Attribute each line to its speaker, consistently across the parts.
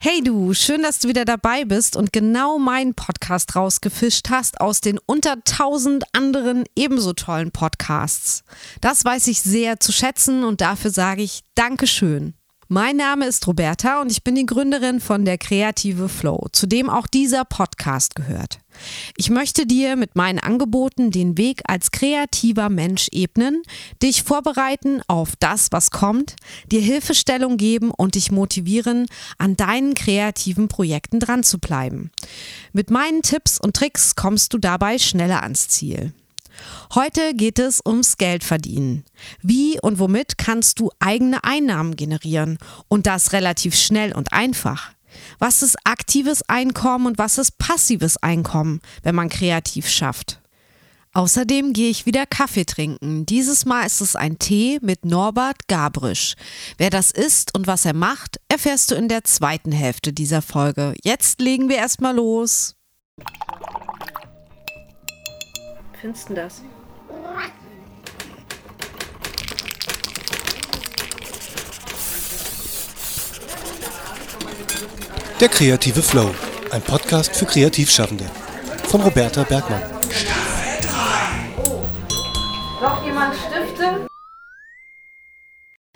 Speaker 1: Hey du, schön, dass du wieder dabei bist und genau meinen Podcast rausgefischt hast aus den unter tausend anderen ebenso tollen Podcasts. Das weiß ich sehr zu schätzen und dafür sage ich Dankeschön. Mein Name ist Roberta und ich bin die Gründerin von der Kreative Flow, zu dem auch dieser Podcast gehört. Ich möchte dir mit meinen Angeboten den Weg als kreativer Mensch ebnen, dich vorbereiten auf das, was kommt, dir Hilfestellung geben und dich motivieren, an deinen kreativen Projekten dran zu bleiben. Mit meinen Tipps und Tricks kommst du dabei schneller ans Ziel. Heute geht es ums Geldverdienen. Wie und womit kannst du eigene Einnahmen generieren und das relativ schnell und einfach? Was ist aktives Einkommen und was ist passives Einkommen, wenn man kreativ schafft? Außerdem gehe ich wieder Kaffee trinken. Dieses Mal ist es ein Tee mit Norbert Gabrisch. Wer das ist und was er macht, erfährst du in der zweiten Hälfte dieser Folge. Jetzt legen wir erstmal los.
Speaker 2: Findest du das?
Speaker 3: Der kreative Flow, ein Podcast für Kreativschaffende. Von Roberta Bergmann.
Speaker 2: Noch jemand Stifte?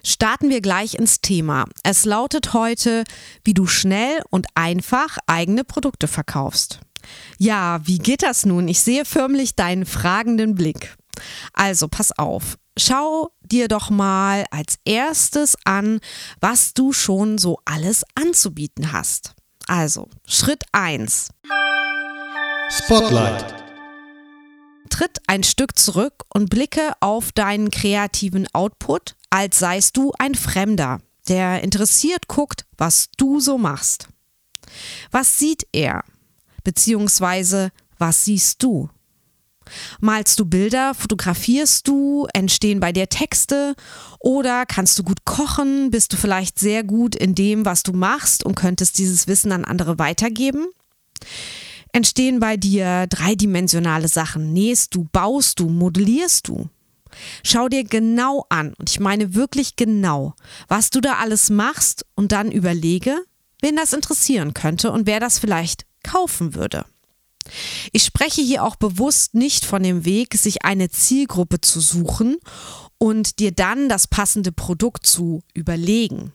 Speaker 1: Starten wir gleich ins Thema. Es lautet heute, wie du schnell und einfach eigene Produkte verkaufst. Ja, wie geht das nun? Ich sehe förmlich deinen fragenden Blick. Also, pass auf. Schau dir doch mal als erstes an, was du schon so alles anzubieten hast. Also, Schritt 1.
Speaker 3: Spotlight.
Speaker 1: Tritt ein Stück zurück und blicke auf deinen kreativen Output, als seist du ein Fremder, der interessiert guckt, was du so machst. Was sieht er? Beziehungsweise, was siehst du? Malst du Bilder, fotografierst du, entstehen bei dir Texte? Oder kannst du gut kochen, bist du vielleicht sehr gut in dem, was du machst und könntest dieses Wissen an andere weitergeben? Entstehen bei dir dreidimensionale Sachen, nähst du, baust du, modellierst du? Schau dir genau an, und ich meine wirklich genau, was du da alles machst und dann überlege, wen das interessieren könnte und wer das vielleicht kaufen würde. Ich spreche hier auch bewusst nicht von dem Weg, sich eine Zielgruppe zu suchen und dir dann das passende Produkt zu überlegen.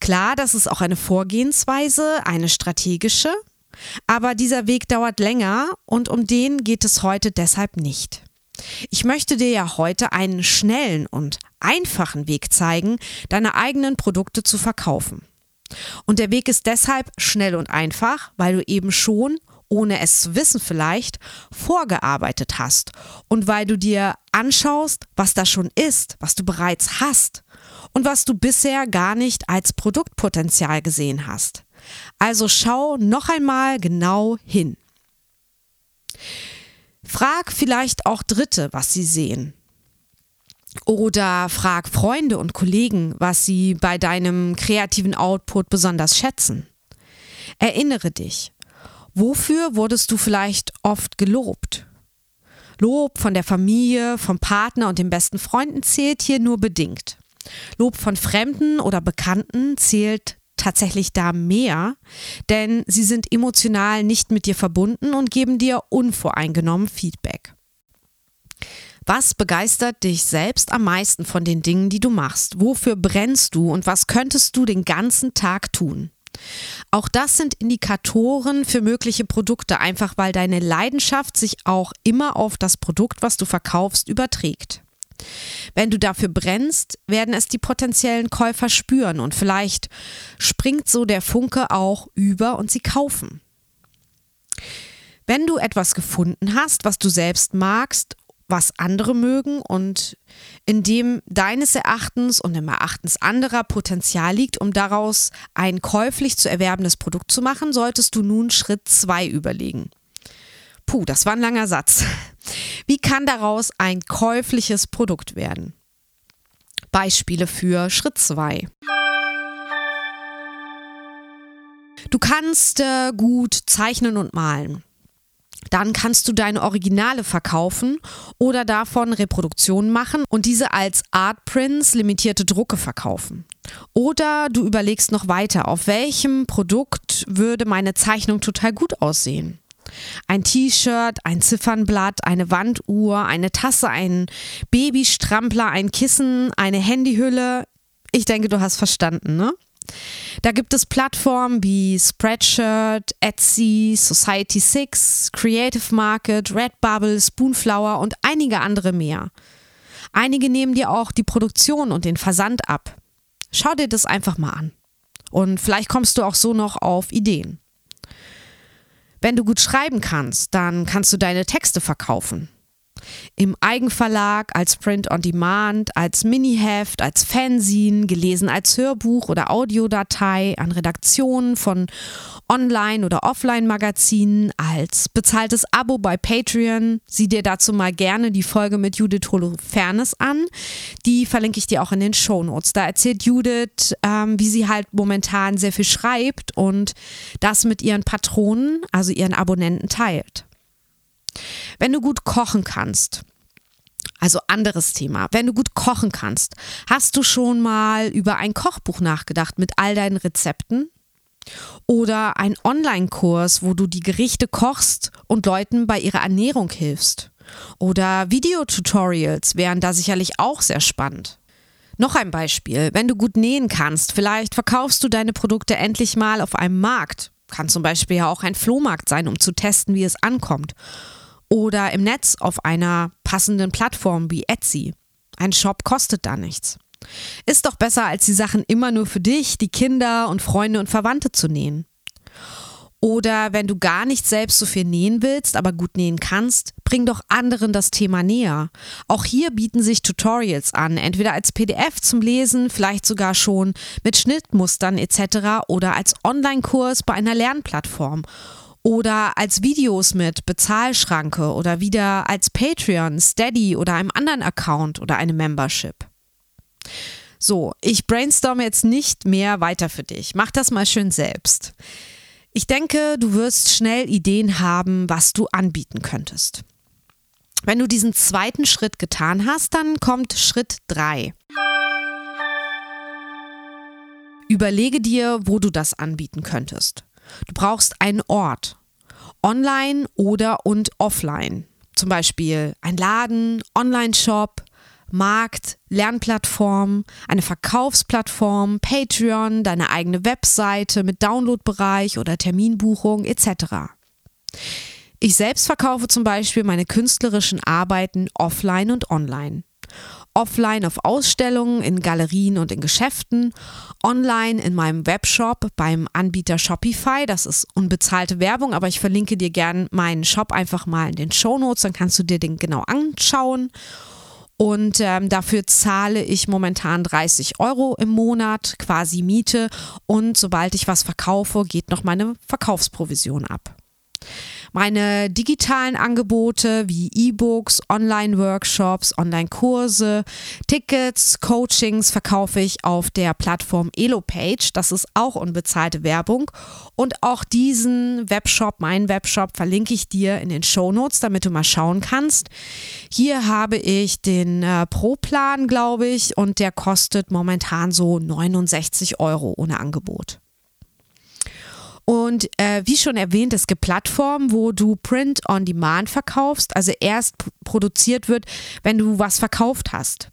Speaker 1: Klar, das ist auch eine Vorgehensweise, eine strategische, aber dieser Weg dauert länger und um den geht es heute deshalb nicht. Ich möchte dir ja heute einen schnellen und einfachen Weg zeigen, deine eigenen Produkte zu verkaufen. Und der Weg ist deshalb schnell und einfach, weil du eben schon, ohne es zu wissen vielleicht, vorgearbeitet hast und weil du dir anschaust, was da schon ist, was du bereits hast und was du bisher gar nicht als Produktpotenzial gesehen hast. Also schau noch einmal genau hin. Frag vielleicht auch Dritte, was sie sehen. Oder frag Freunde und Kollegen, was sie bei deinem kreativen Output besonders schätzen. Erinnere dich, wofür wurdest du vielleicht oft gelobt? Lob von der Familie, vom Partner und den besten Freunden zählt hier nur bedingt. Lob von Fremden oder Bekannten zählt tatsächlich da mehr, denn sie sind emotional nicht mit dir verbunden und geben dir unvoreingenommen Feedback. Was begeistert dich selbst am meisten von den Dingen, die du machst? Wofür brennst du und was könntest du den ganzen Tag tun? Auch das sind Indikatoren für mögliche Produkte, einfach weil deine Leidenschaft sich auch immer auf das Produkt, was du verkaufst, überträgt. Wenn du dafür brennst, werden es die potenziellen Käufer spüren und vielleicht springt so der Funke auch über und sie kaufen. Wenn du etwas gefunden hast, was du selbst magst was andere mögen und in dem deines Erachtens und im Erachtens anderer Potenzial liegt, um daraus ein käuflich zu erwerbendes Produkt zu machen, solltest du nun Schritt 2 überlegen. Puh, das war ein langer Satz. Wie kann daraus ein käufliches Produkt werden? Beispiele für Schritt 2. Du kannst äh, gut zeichnen und malen. Dann kannst du deine Originale verkaufen oder davon Reproduktionen machen und diese als Art Prints limitierte Drucke verkaufen. Oder du überlegst noch weiter, auf welchem Produkt würde meine Zeichnung total gut aussehen. Ein T-Shirt, ein Ziffernblatt, eine Wanduhr, eine Tasse, ein Babystrampler, ein Kissen, eine Handyhülle. Ich denke, du hast verstanden, ne? Da gibt es Plattformen wie Spreadshirt, Etsy, Society6, Creative Market, Redbubble, Spoonflower und einige andere mehr. Einige nehmen dir auch die Produktion und den Versand ab. Schau dir das einfach mal an. Und vielleicht kommst du auch so noch auf Ideen. Wenn du gut schreiben kannst, dann kannst du deine Texte verkaufen. Im Eigenverlag, als Print on Demand, als Miniheft, als Fanzine, gelesen als Hörbuch oder Audiodatei, an Redaktionen von Online- oder Offline-Magazinen, als bezahltes Abo bei Patreon. Sieh dir dazu mal gerne die Folge mit Judith Holofernes an. Die verlinke ich dir auch in den Show Notes. Da erzählt Judith, ähm, wie sie halt momentan sehr viel schreibt und das mit ihren Patronen, also ihren Abonnenten, teilt. Wenn du gut kochen kannst, also anderes Thema. Wenn du gut kochen kannst, hast du schon mal über ein Kochbuch nachgedacht mit all deinen Rezepten? Oder ein Online-Kurs, wo du die Gerichte kochst und Leuten bei ihrer Ernährung hilfst? Oder Videotutorials wären da sicherlich auch sehr spannend. Noch ein Beispiel, wenn du gut nähen kannst, vielleicht verkaufst du deine Produkte endlich mal auf einem Markt. Kann zum Beispiel ja auch ein Flohmarkt sein, um zu testen, wie es ankommt oder im Netz auf einer passenden Plattform wie Etsy. Ein Shop kostet da nichts. Ist doch besser, als die Sachen immer nur für dich, die Kinder und Freunde und Verwandte zu nähen. Oder wenn du gar nicht selbst so viel nähen willst, aber gut nähen kannst, bring doch anderen das Thema näher. Auch hier bieten sich Tutorials an, entweder als PDF zum Lesen, vielleicht sogar schon mit Schnittmustern etc. oder als Online-Kurs bei einer Lernplattform oder als Videos mit Bezahlschranke oder wieder als Patreon, Steady oder einem anderen Account oder eine Membership. So, ich brainstorme jetzt nicht mehr weiter für dich. Mach das mal schön selbst. Ich denke, du wirst schnell Ideen haben, was du anbieten könntest. Wenn du diesen zweiten Schritt getan hast, dann kommt Schritt 3. Überlege dir, wo du das anbieten könntest. Du brauchst einen Ort. Online oder und offline. Zum Beispiel ein Laden, Online-Shop, Markt, Lernplattform, eine Verkaufsplattform, Patreon, deine eigene Webseite mit Downloadbereich oder Terminbuchung etc. Ich selbst verkaufe zum Beispiel meine künstlerischen Arbeiten offline und online offline auf Ausstellungen, in Galerien und in Geschäften, online in meinem Webshop beim Anbieter Shopify. Das ist unbezahlte Werbung, aber ich verlinke dir gern meinen Shop einfach mal in den Show Notes, dann kannst du dir den genau anschauen. Und ähm, dafür zahle ich momentan 30 Euro im Monat, quasi Miete. Und sobald ich was verkaufe, geht noch meine Verkaufsprovision ab. Meine digitalen Angebote wie E-Books, Online-Workshops, Online-Kurse, Tickets, Coachings verkaufe ich auf der Plattform EloPage. Das ist auch unbezahlte Werbung. Und auch diesen Webshop, meinen Webshop, verlinke ich dir in den Show Notes, damit du mal schauen kannst. Hier habe ich den äh, Pro-Plan, glaube ich, und der kostet momentan so 69 Euro ohne Angebot. Und äh, wie schon erwähnt, es gibt Plattformen, wo du Print on Demand verkaufst, also erst produziert wird, wenn du was verkauft hast.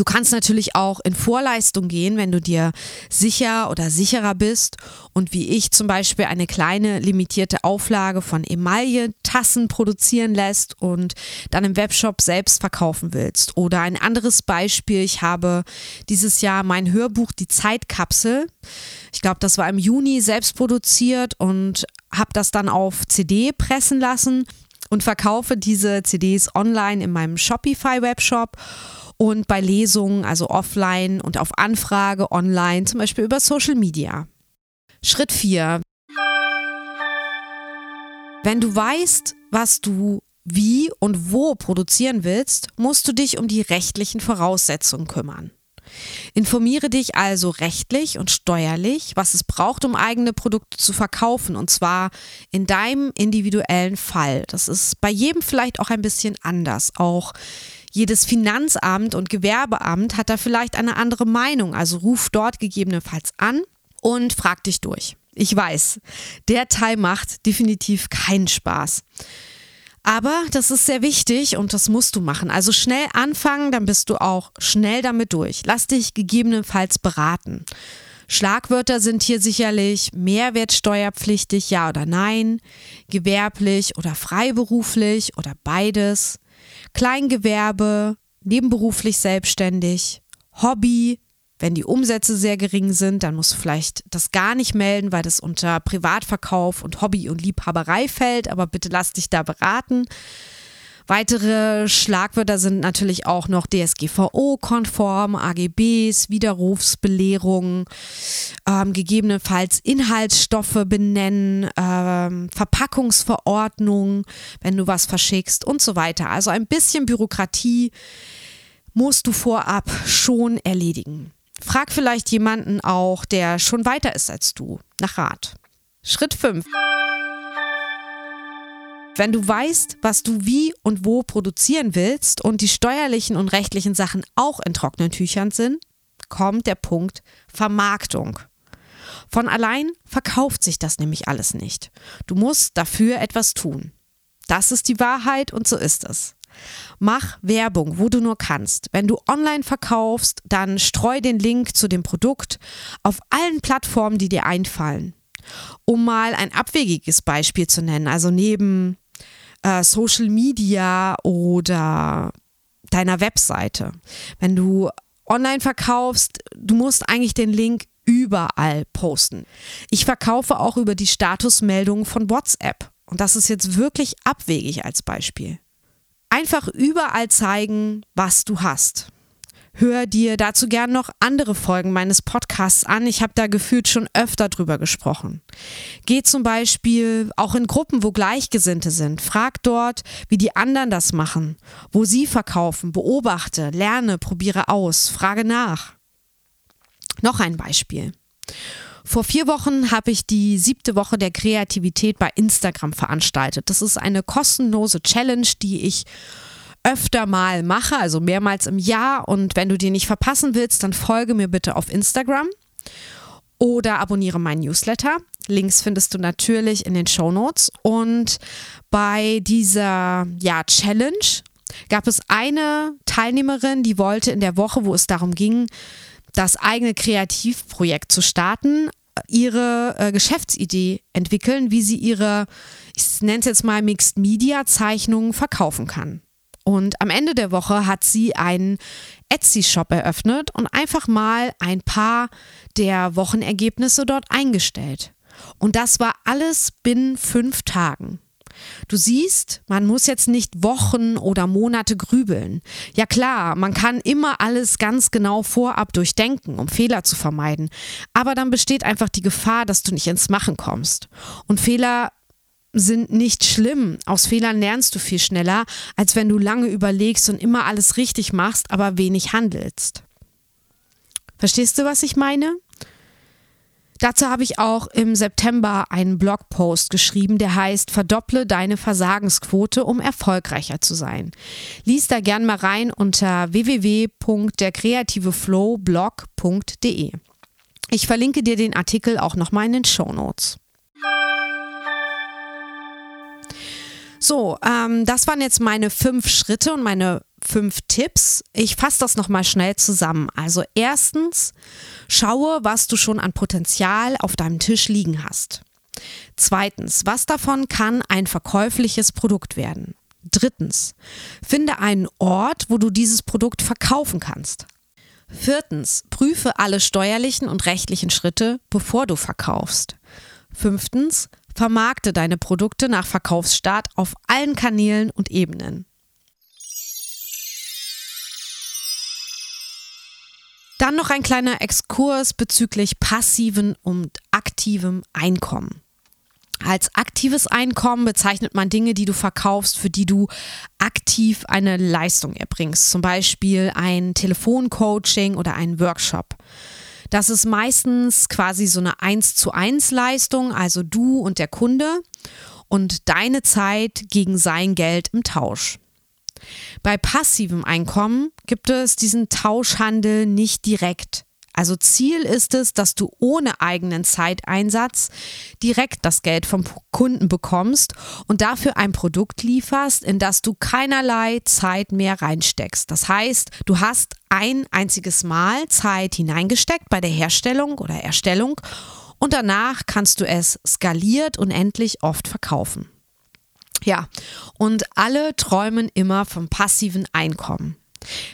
Speaker 1: Du kannst natürlich auch in Vorleistung gehen, wenn du dir sicher oder sicherer bist. Und wie ich zum Beispiel eine kleine limitierte Auflage von Emaille-Tassen produzieren lässt und dann im Webshop selbst verkaufen willst. Oder ein anderes Beispiel, ich habe dieses Jahr mein Hörbuch Die Zeitkapsel, ich glaube, das war im Juni selbst produziert und habe das dann auf CD pressen lassen und verkaufe diese CDs online in meinem Shopify-Webshop und bei Lesungen, also offline und auf Anfrage online, zum Beispiel über Social Media. Schritt 4. Wenn du weißt, was du wie und wo produzieren willst, musst du dich um die rechtlichen Voraussetzungen kümmern. Informiere dich also rechtlich und steuerlich, was es braucht, um eigene Produkte zu verkaufen, und zwar in deinem individuellen Fall. Das ist bei jedem vielleicht auch ein bisschen anders. Auch jedes Finanzamt und Gewerbeamt hat da vielleicht eine andere Meinung, also ruf dort gegebenenfalls an und frag dich durch. Ich weiß, der Teil macht definitiv keinen Spaß. Aber das ist sehr wichtig und das musst du machen. Also schnell anfangen, dann bist du auch schnell damit durch. Lass dich gegebenenfalls beraten. Schlagwörter sind hier sicherlich mehrwertsteuerpflichtig, ja oder nein, gewerblich oder freiberuflich oder beides, Kleingewerbe, nebenberuflich selbstständig, Hobby, wenn die Umsätze sehr gering sind, dann musst du vielleicht das gar nicht melden, weil das unter Privatverkauf und Hobby und Liebhaberei fällt, aber bitte lass dich da beraten. Weitere Schlagwörter sind natürlich auch noch DSGVO-konform, AGBs, Widerrufsbelehrung, ähm, gegebenenfalls Inhaltsstoffe benennen, ähm, Verpackungsverordnung, wenn du was verschickst und so weiter. Also ein bisschen Bürokratie musst du vorab schon erledigen. Frag vielleicht jemanden auch, der schon weiter ist als du, nach Rat. Schritt 5. Wenn du weißt, was du wie und wo produzieren willst und die steuerlichen und rechtlichen Sachen auch in trockenen Tüchern sind, kommt der Punkt Vermarktung. Von allein verkauft sich das nämlich alles nicht. Du musst dafür etwas tun. Das ist die Wahrheit und so ist es. Mach Werbung, wo du nur kannst. Wenn du online verkaufst, dann streu den Link zu dem Produkt auf allen Plattformen, die dir einfallen. Um mal ein abwegiges Beispiel zu nennen, also neben äh, Social Media oder deiner Webseite. Wenn du online verkaufst, du musst eigentlich den Link überall posten. Ich verkaufe auch über die Statusmeldungen von WhatsApp. Und das ist jetzt wirklich abwegig als Beispiel. Einfach überall zeigen, was du hast. Hör dir dazu gern noch andere Folgen meines Podcasts an. Ich habe da gefühlt schon öfter drüber gesprochen. Geh zum Beispiel auch in Gruppen, wo Gleichgesinnte sind. Frag dort, wie die anderen das machen, wo sie verkaufen. Beobachte, lerne, probiere aus, frage nach. Noch ein Beispiel. Vor vier Wochen habe ich die siebte Woche der Kreativität bei Instagram veranstaltet. Das ist eine kostenlose Challenge, die ich öfter mal mache, also mehrmals im Jahr. Und wenn du die nicht verpassen willst, dann folge mir bitte auf Instagram oder abonniere meinen Newsletter. Links findest du natürlich in den Show Notes. Und bei dieser ja, Challenge gab es eine Teilnehmerin, die wollte in der Woche, wo es darum ging, das eigene Kreativprojekt zu starten, ihre äh, Geschäftsidee entwickeln, wie sie ihre, ich nenne es jetzt mal Mixed Media Zeichnungen verkaufen kann. Und am Ende der Woche hat sie einen Etsy-Shop eröffnet und einfach mal ein paar der Wochenergebnisse dort eingestellt. Und das war alles binnen fünf Tagen. Du siehst, man muss jetzt nicht Wochen oder Monate grübeln. Ja klar, man kann immer alles ganz genau vorab durchdenken, um Fehler zu vermeiden. Aber dann besteht einfach die Gefahr, dass du nicht ins Machen kommst. Und Fehler sind nicht schlimm. Aus Fehlern lernst du viel schneller, als wenn du lange überlegst und immer alles richtig machst, aber wenig handelst. Verstehst du, was ich meine? Dazu habe ich auch im September einen Blogpost geschrieben, der heißt Verdopple deine Versagensquote, um erfolgreicher zu sein. Lies da gern mal rein unter www.derkreativeflowblog.de. Ich verlinke dir den Artikel auch nochmal in den Show Notes. So, ähm, das waren jetzt meine fünf Schritte und meine fünf Tipps. Ich fasse das nochmal schnell zusammen. Also erstens, schaue, was du schon an Potenzial auf deinem Tisch liegen hast. Zweitens, was davon kann ein verkäufliches Produkt werden? Drittens, finde einen Ort, wo du dieses Produkt verkaufen kannst. Viertens, prüfe alle steuerlichen und rechtlichen Schritte, bevor du verkaufst. Fünftens, Vermarkte deine Produkte nach Verkaufsstart auf allen Kanälen und Ebenen. Dann noch ein kleiner Exkurs bezüglich passiven und aktivem Einkommen. Als aktives Einkommen bezeichnet man Dinge, die du verkaufst, für die du aktiv eine Leistung erbringst, zum Beispiel ein Telefoncoaching oder ein Workshop. Das ist meistens quasi so eine 1 zu 1 Leistung, also du und der Kunde und deine Zeit gegen sein Geld im Tausch. Bei passivem Einkommen gibt es diesen Tauschhandel nicht direkt. Also Ziel ist es, dass du ohne eigenen Zeiteinsatz direkt das Geld vom Kunden bekommst und dafür ein Produkt lieferst, in das du keinerlei Zeit mehr reinsteckst. Das heißt, du hast ein einziges Mal Zeit hineingesteckt bei der Herstellung oder Erstellung und danach kannst du es skaliert und endlich oft verkaufen. Ja, und alle träumen immer vom passiven Einkommen.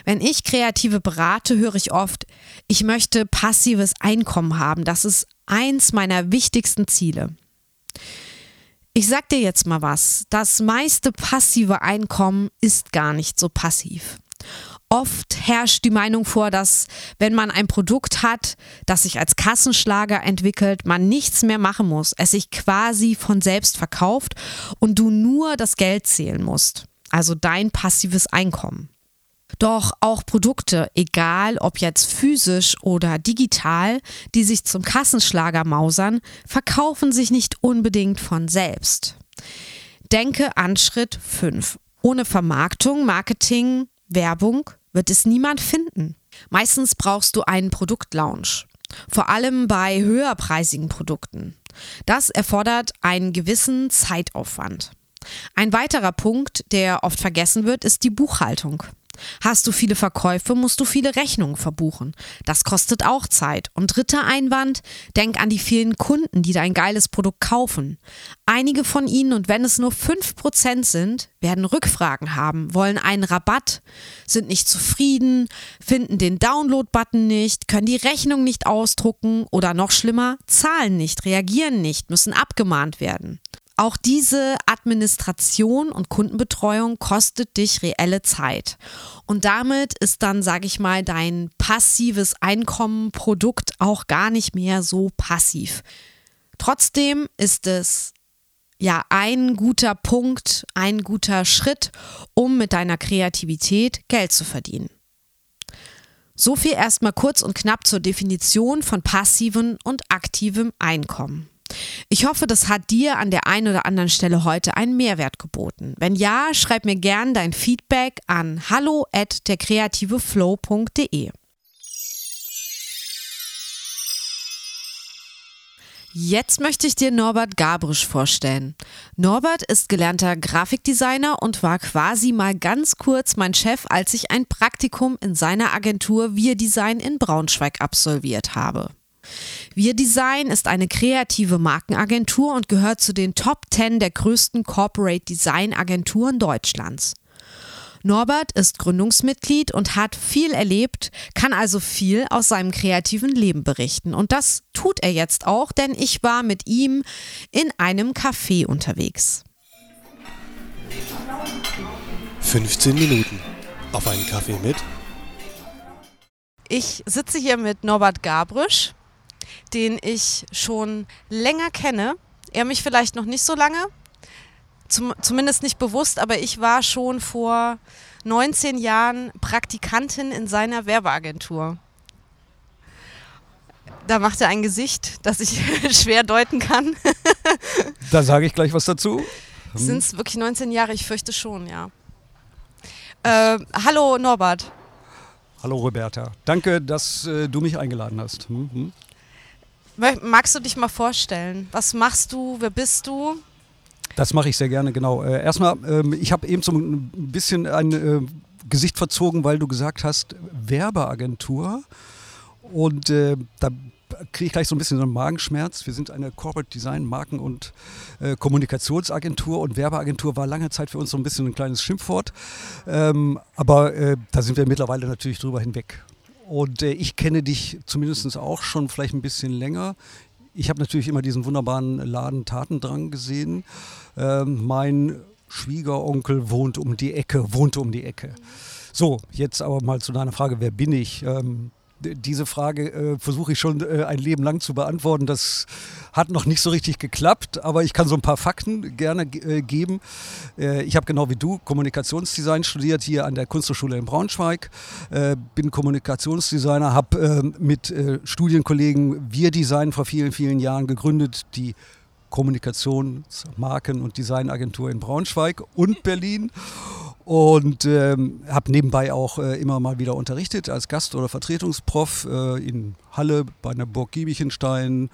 Speaker 1: Wenn ich Kreative berate, höre ich oft, ich möchte passives Einkommen haben. Das ist eins meiner wichtigsten Ziele. Ich sag dir jetzt mal was. Das meiste passive Einkommen ist gar nicht so passiv. Oft herrscht die Meinung vor, dass wenn man ein Produkt hat, das sich als Kassenschlager entwickelt, man nichts mehr machen muss, es sich quasi von selbst verkauft und du nur das Geld zählen musst, also dein passives Einkommen. Doch auch Produkte, egal ob jetzt physisch oder digital, die sich zum Kassenschlager mausern, verkaufen sich nicht unbedingt von selbst. Denke an Schritt 5. Ohne Vermarktung, Marketing, Werbung wird es niemand finden. Meistens brauchst du einen Produktlaunch. Vor allem bei höherpreisigen Produkten. Das erfordert einen gewissen Zeitaufwand. Ein weiterer Punkt, der oft vergessen wird, ist die Buchhaltung. Hast du viele Verkäufe, musst du viele Rechnungen verbuchen. Das kostet auch Zeit. Und dritter Einwand, denk an die vielen Kunden, die dein geiles Produkt kaufen. Einige von ihnen, und wenn es nur 5% sind, werden Rückfragen haben, wollen einen Rabatt, sind nicht zufrieden, finden den Download-Button nicht, können die Rechnung nicht ausdrucken oder noch schlimmer, zahlen nicht, reagieren nicht, müssen abgemahnt werden. Auch diese Administration und Kundenbetreuung kostet dich reelle Zeit. Und damit ist dann, sage ich mal, dein passives Einkommenprodukt auch gar nicht mehr so passiv. Trotzdem ist es ja ein guter Punkt, ein guter Schritt, um mit deiner Kreativität Geld zu verdienen. So viel erstmal kurz und knapp zur Definition von passivem und aktivem Einkommen. Ich hoffe, das hat dir an der einen oder anderen Stelle heute einen Mehrwert geboten. Wenn ja, schreib mir gern dein Feedback an hallo at derkreativeflow.de. Jetzt möchte ich dir Norbert Gabrisch vorstellen. Norbert ist gelernter Grafikdesigner und war quasi mal ganz kurz mein Chef, als ich ein Praktikum in seiner Agentur Wir Design in Braunschweig absolviert habe. Wir Design ist eine kreative Markenagentur und gehört zu den Top 10 der größten Corporate Design Agenturen Deutschlands. Norbert ist Gründungsmitglied und hat viel erlebt, kann also viel aus seinem kreativen Leben berichten. Und das tut er jetzt auch, denn ich war mit ihm in einem Café unterwegs.
Speaker 3: 15 Minuten. Auf einen Kaffee mit?
Speaker 1: Ich sitze hier mit Norbert Gabrisch den ich schon länger kenne. Er mich vielleicht noch nicht so lange, zum, zumindest nicht bewusst, aber ich war schon vor 19 Jahren Praktikantin in seiner Werbeagentur. Da macht er ein Gesicht, das ich schwer deuten kann.
Speaker 4: da sage ich gleich was dazu.
Speaker 1: Sind es wirklich 19 Jahre? Ich fürchte schon, ja. Äh, hallo Norbert.
Speaker 4: Hallo Roberta. Danke, dass äh, du mich eingeladen hast. Mhm.
Speaker 1: Magst du dich mal vorstellen? Was machst du? Wer bist du?
Speaker 4: Das mache ich sehr gerne, genau. Äh, erstmal, ähm, ich habe eben so ein bisschen ein äh, Gesicht verzogen, weil du gesagt hast, Werbeagentur. Und äh, da kriege ich gleich so ein bisschen so einen Magenschmerz. Wir sind eine Corporate Design, Marken- und Kommunikationsagentur und Werbeagentur war lange Zeit für uns so ein bisschen ein kleines Schimpfwort. Ähm, aber da sind wir mittlerweile natürlich drüber hinweg. Und äh, ich kenne dich zumindest auch schon vielleicht ein bisschen länger. Ich habe natürlich immer diesen wunderbaren Laden Tatendrang gesehen. Ähm, mein Schwiegeronkel wohnt um die Ecke, wohnte um die Ecke. So, jetzt aber mal zu deiner Frage, wer bin ich? Ähm, diese Frage äh, versuche ich schon äh, ein Leben lang zu beantworten. Das hat noch nicht so richtig geklappt, aber ich kann so ein paar Fakten gerne äh, geben. Äh, ich habe genau wie du Kommunikationsdesign studiert hier an der Kunsthochschule in Braunschweig. Äh, bin Kommunikationsdesigner, habe äh, mit Studienkollegen Wir Design vor vielen, vielen Jahren gegründet, die Kommunikations-, Marken- und Designagentur in Braunschweig und Berlin und ähm, habe nebenbei auch äh, immer mal wieder unterrichtet als Gast- oder Vertretungsprof äh, in Halle bei einer Burg Giebichenstein,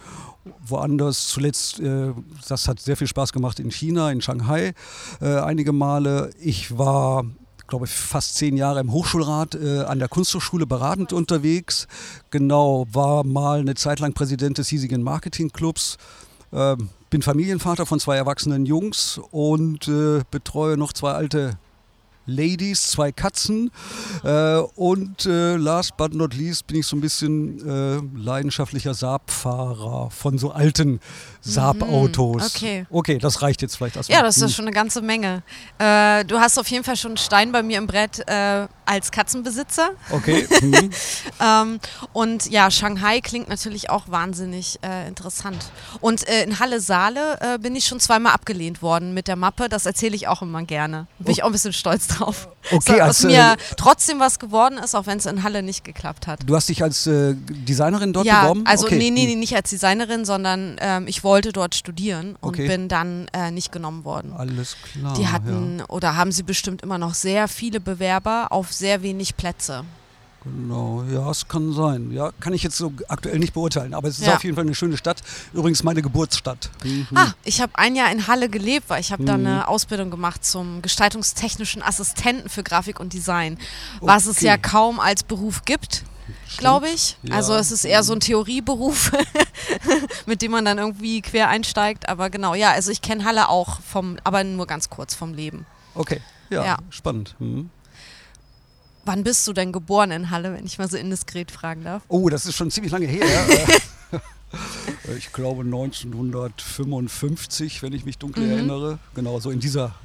Speaker 4: woanders. Zuletzt, äh, das hat sehr viel Spaß gemacht in China, in Shanghai äh, einige Male. Ich war glaube ich, fast zehn Jahre im Hochschulrat äh, an der Kunsthochschule beratend unterwegs. Genau, war mal eine Zeit lang Präsident des hiesigen Marketingclubs. Äh, bin Familienvater von zwei erwachsenen Jungs und äh, betreue noch zwei alte Ladies, zwei Katzen. Äh, und äh, last but not least bin ich so ein bisschen äh, leidenschaftlicher Saab-Fahrer von so alten Saab-Autos.
Speaker 1: Mhm, okay.
Speaker 4: Okay, das reicht jetzt vielleicht erstmal.
Speaker 1: Ja, das ist schon eine ganze Menge. Äh, du hast auf jeden Fall schon einen Stein bei mir im Brett äh, als Katzenbesitzer.
Speaker 4: Okay. Mhm.
Speaker 1: ähm, und ja, Shanghai klingt natürlich auch wahnsinnig äh, interessant. Und in Halle Saale äh, bin ich schon zweimal abgelehnt worden mit der Mappe. Das erzähle ich auch immer gerne. Bin ich auch ein bisschen stolz drauf.
Speaker 4: Okay,
Speaker 1: so,
Speaker 4: als,
Speaker 1: aus mir
Speaker 4: äh,
Speaker 1: trotzdem was geworden ist, auch wenn es in Halle nicht geklappt hat.
Speaker 4: Du hast dich als äh, Designerin dort
Speaker 1: ja,
Speaker 4: beworben?
Speaker 1: also
Speaker 4: okay.
Speaker 1: nee, nee, nee, nicht als Designerin, sondern ähm, ich wollte dort studieren und
Speaker 4: Okay.
Speaker 1: bin dann äh, nicht genommen worden.
Speaker 4: Alles klar.
Speaker 1: Die hatten oder haben sie bestimmt immer noch sehr viele Bewerber auf sehr wenig Plätze.
Speaker 4: Genau, ja, es kann sein. Ja, kann ich jetzt so aktuell nicht beurteilen, aber es ist
Speaker 1: Ja.
Speaker 4: auf jeden Fall eine schöne Stadt. Übrigens meine Geburtsstadt. Mhm.
Speaker 1: Ah, ich habe ein Jahr in Halle gelebt, weil ich habe da
Speaker 4: Mhm.
Speaker 1: eine Ausbildung gemacht zum gestaltungstechnischen Assistenten für Grafik und Design, was es
Speaker 4: Okay.
Speaker 1: ja kaum als Beruf gibt, glaube ich.
Speaker 4: Ja.
Speaker 1: Also es ist eher so ein Theorieberuf, mit dem man dann irgendwie quer einsteigt. Aber genau, ja, also ich kenne Halle auch vom, aber nur ganz kurz vom Leben.
Speaker 4: Okay, ja,
Speaker 1: Ja.
Speaker 4: spannend. Mhm.
Speaker 1: Wann bist du denn geboren in Halle, wenn ich mal so indiskret fragen darf?
Speaker 4: Oh, das ist schon ziemlich lange her. Äh, ich glaube 1955, wenn ich mich dunkel
Speaker 1: Mhm.
Speaker 4: erinnere. Genau, so in dieser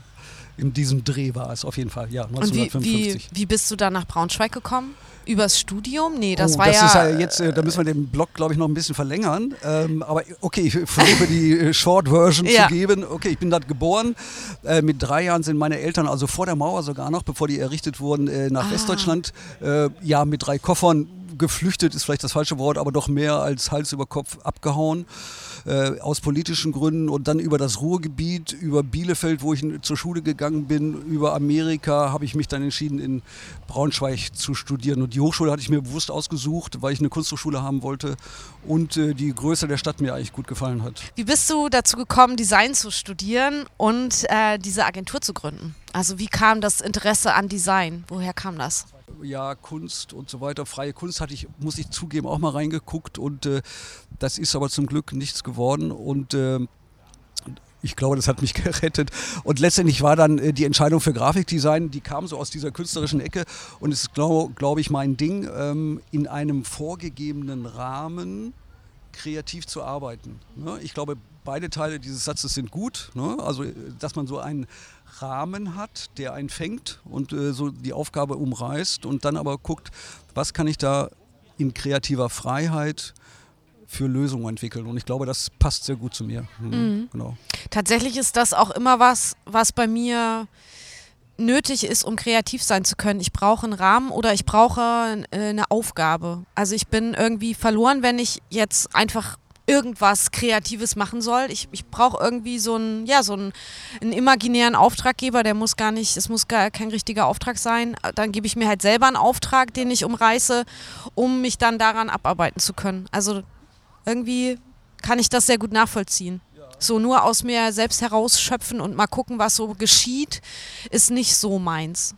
Speaker 4: in diesem Dreh war es auf jeden Fall. Ja,
Speaker 1: Und wie, wie,
Speaker 4: 1955.
Speaker 1: wie bist du dann nach Braunschweig gekommen? Übers Studium? Nee, das
Speaker 4: oh,
Speaker 1: war
Speaker 4: das
Speaker 1: ja.
Speaker 4: ist ja jetzt, äh, da müssen wir den Blog, glaube ich, noch ein bisschen verlängern. Ähm, aber okay, ich versuche die äh, Short Version
Speaker 1: Ja.
Speaker 4: zu geben. Okay, ich bin dort geboren. Äh, mit drei Jahren sind meine Eltern, also vor der Mauer sogar noch, bevor die errichtet wurden, äh, nach
Speaker 1: Ah.
Speaker 4: Westdeutschland. Äh, ja, mit drei Koffern geflüchtet, ist vielleicht das falsche Wort, aber doch mehr als Hals über Kopf abgehauen. Äh, aus politischen Gründen und dann über das Ruhrgebiet, über Bielefeld, wo ich zur Schule gegangen bin, über Amerika habe ich mich dann entschieden, in Braunschweig zu studieren. Und die Hochschule hatte ich mir bewusst ausgesucht, weil ich eine Kunsthochschule haben wollte und äh, die Größe der Stadt mir eigentlich gut gefallen hat.
Speaker 1: Wie bist du dazu gekommen, Design zu studieren und äh, diese Agentur zu gründen? Also wie kam das Interesse an Design? Woher kam das?
Speaker 4: Ja, Kunst und so weiter. Freie Kunst hatte ich, muss ich zugeben, auch mal reingeguckt und äh, das ist aber zum Glück nichts geworden und äh, ich glaube, das hat mich gerettet. Und letztendlich war dann äh, die Entscheidung für Grafikdesign, die kam so aus dieser künstlerischen Ecke und es ist, glaube glaub ich, mein Ding, ähm, in einem vorgegebenen Rahmen kreativ zu arbeiten. Ne? Ich glaube, beide Teile dieses Satzes sind gut. Ne? Also, dass man so einen Rahmen hat, der einen fängt und äh, so die Aufgabe umreißt und dann aber guckt, was kann ich da in kreativer Freiheit für Lösungen entwickeln. Und ich glaube, das passt sehr gut zu mir. Mhm. Genau.
Speaker 1: Tatsächlich ist das auch immer was, was bei mir nötig ist, um kreativ sein zu können. Ich brauche einen Rahmen oder ich brauche äh, eine Aufgabe. Also ich bin irgendwie verloren, wenn ich jetzt einfach irgendwas Kreatives machen soll. Ich, ich brauche irgendwie so einen, ja, so einen, einen imaginären Auftraggeber, der muss gar nicht, es muss gar kein richtiger Auftrag sein. Dann gebe ich mir halt selber einen Auftrag, den ich umreiße, um mich dann daran abarbeiten zu können. Also irgendwie kann ich das sehr gut nachvollziehen. So nur aus mir selbst herausschöpfen und mal gucken, was so geschieht, ist nicht so meins.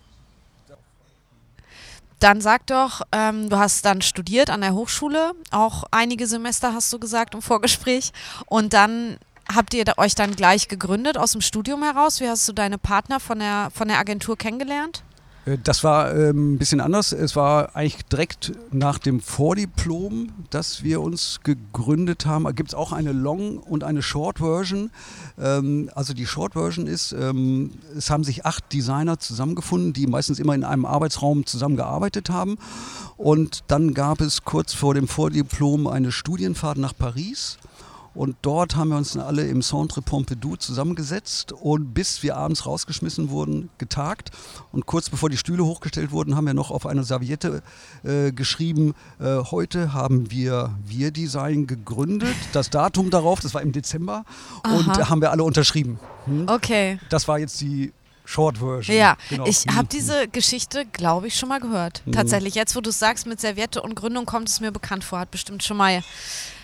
Speaker 1: Dann sag doch, ähm, du hast dann studiert an der Hochschule, auch einige Semester hast du gesagt im Vorgespräch. Und dann habt ihr euch dann gleich gegründet aus dem Studium heraus. Wie hast du deine Partner von der, von der Agentur kennengelernt?
Speaker 4: Äh, Das war ähm, ein bisschen anders. Es war eigentlich direkt nach dem Vordiplom, dass wir uns gegründet haben. Da gibt es auch eine Long- und eine Short-Version. Ähm, also die Short-Version ist, ähm, es haben sich acht Designer zusammengefunden, die meistens immer in einem Arbeitsraum zusammengearbeitet haben. Und dann gab es kurz vor dem Vordiplom eine Studienfahrt nach Paris. Und dort haben wir uns dann alle im Centre Pompidou zusammengesetzt und bis wir abends rausgeschmissen wurden, getagt. Und kurz bevor die Stühle hochgestellt wurden, haben wir noch auf einer Serviette äh, geschrieben, äh, heute haben wir Wir Design gegründet. Das Datum darauf, das war im Dezember, und
Speaker 1: Aha.
Speaker 4: äh, haben wir alle unterschrieben. Hm?
Speaker 1: Okay.
Speaker 4: Das war jetzt die Short Version.
Speaker 1: Ja,
Speaker 4: Genau.
Speaker 1: ich
Speaker 4: Hm.
Speaker 1: habe diese Geschichte, glaube ich, schon mal gehört. Tatsächlich, jetzt wo du es sagst mit Serviette und Gründung, kommt es mir bekannt vor. Hat bestimmt schon mal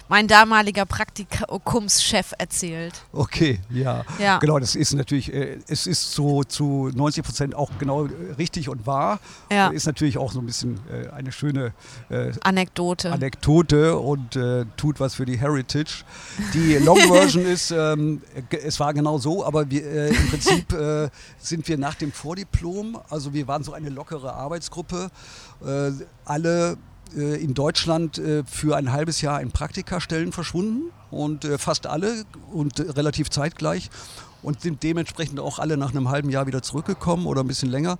Speaker 1: mein damaliger Praktikumschef erzählt.
Speaker 4: Okay, ja.
Speaker 1: Ja.
Speaker 4: Genau, das ist natürlich, äh, es ist so zu 90 Prozent auch genau äh, richtig und wahr.
Speaker 1: Ja.
Speaker 4: Ist natürlich auch so ein bisschen äh, eine schöne äh,
Speaker 1: Anekdote.
Speaker 4: Anekdote und äh, tut was für die Heritage. Die Long Version ist, ähm, es war genau so, aber wir, äh, im Prinzip sind wir nach dem Vordiplom, also wir waren so eine lockere Arbeitsgruppe, alle in Deutschland äh, für ein halbes Jahr in Praktikastellen verschwunden und äh, fast alle und äh, relativ zeitgleich und sind dementsprechend auch alle nach einem halben Jahr wieder zurückgekommen oder ein bisschen länger.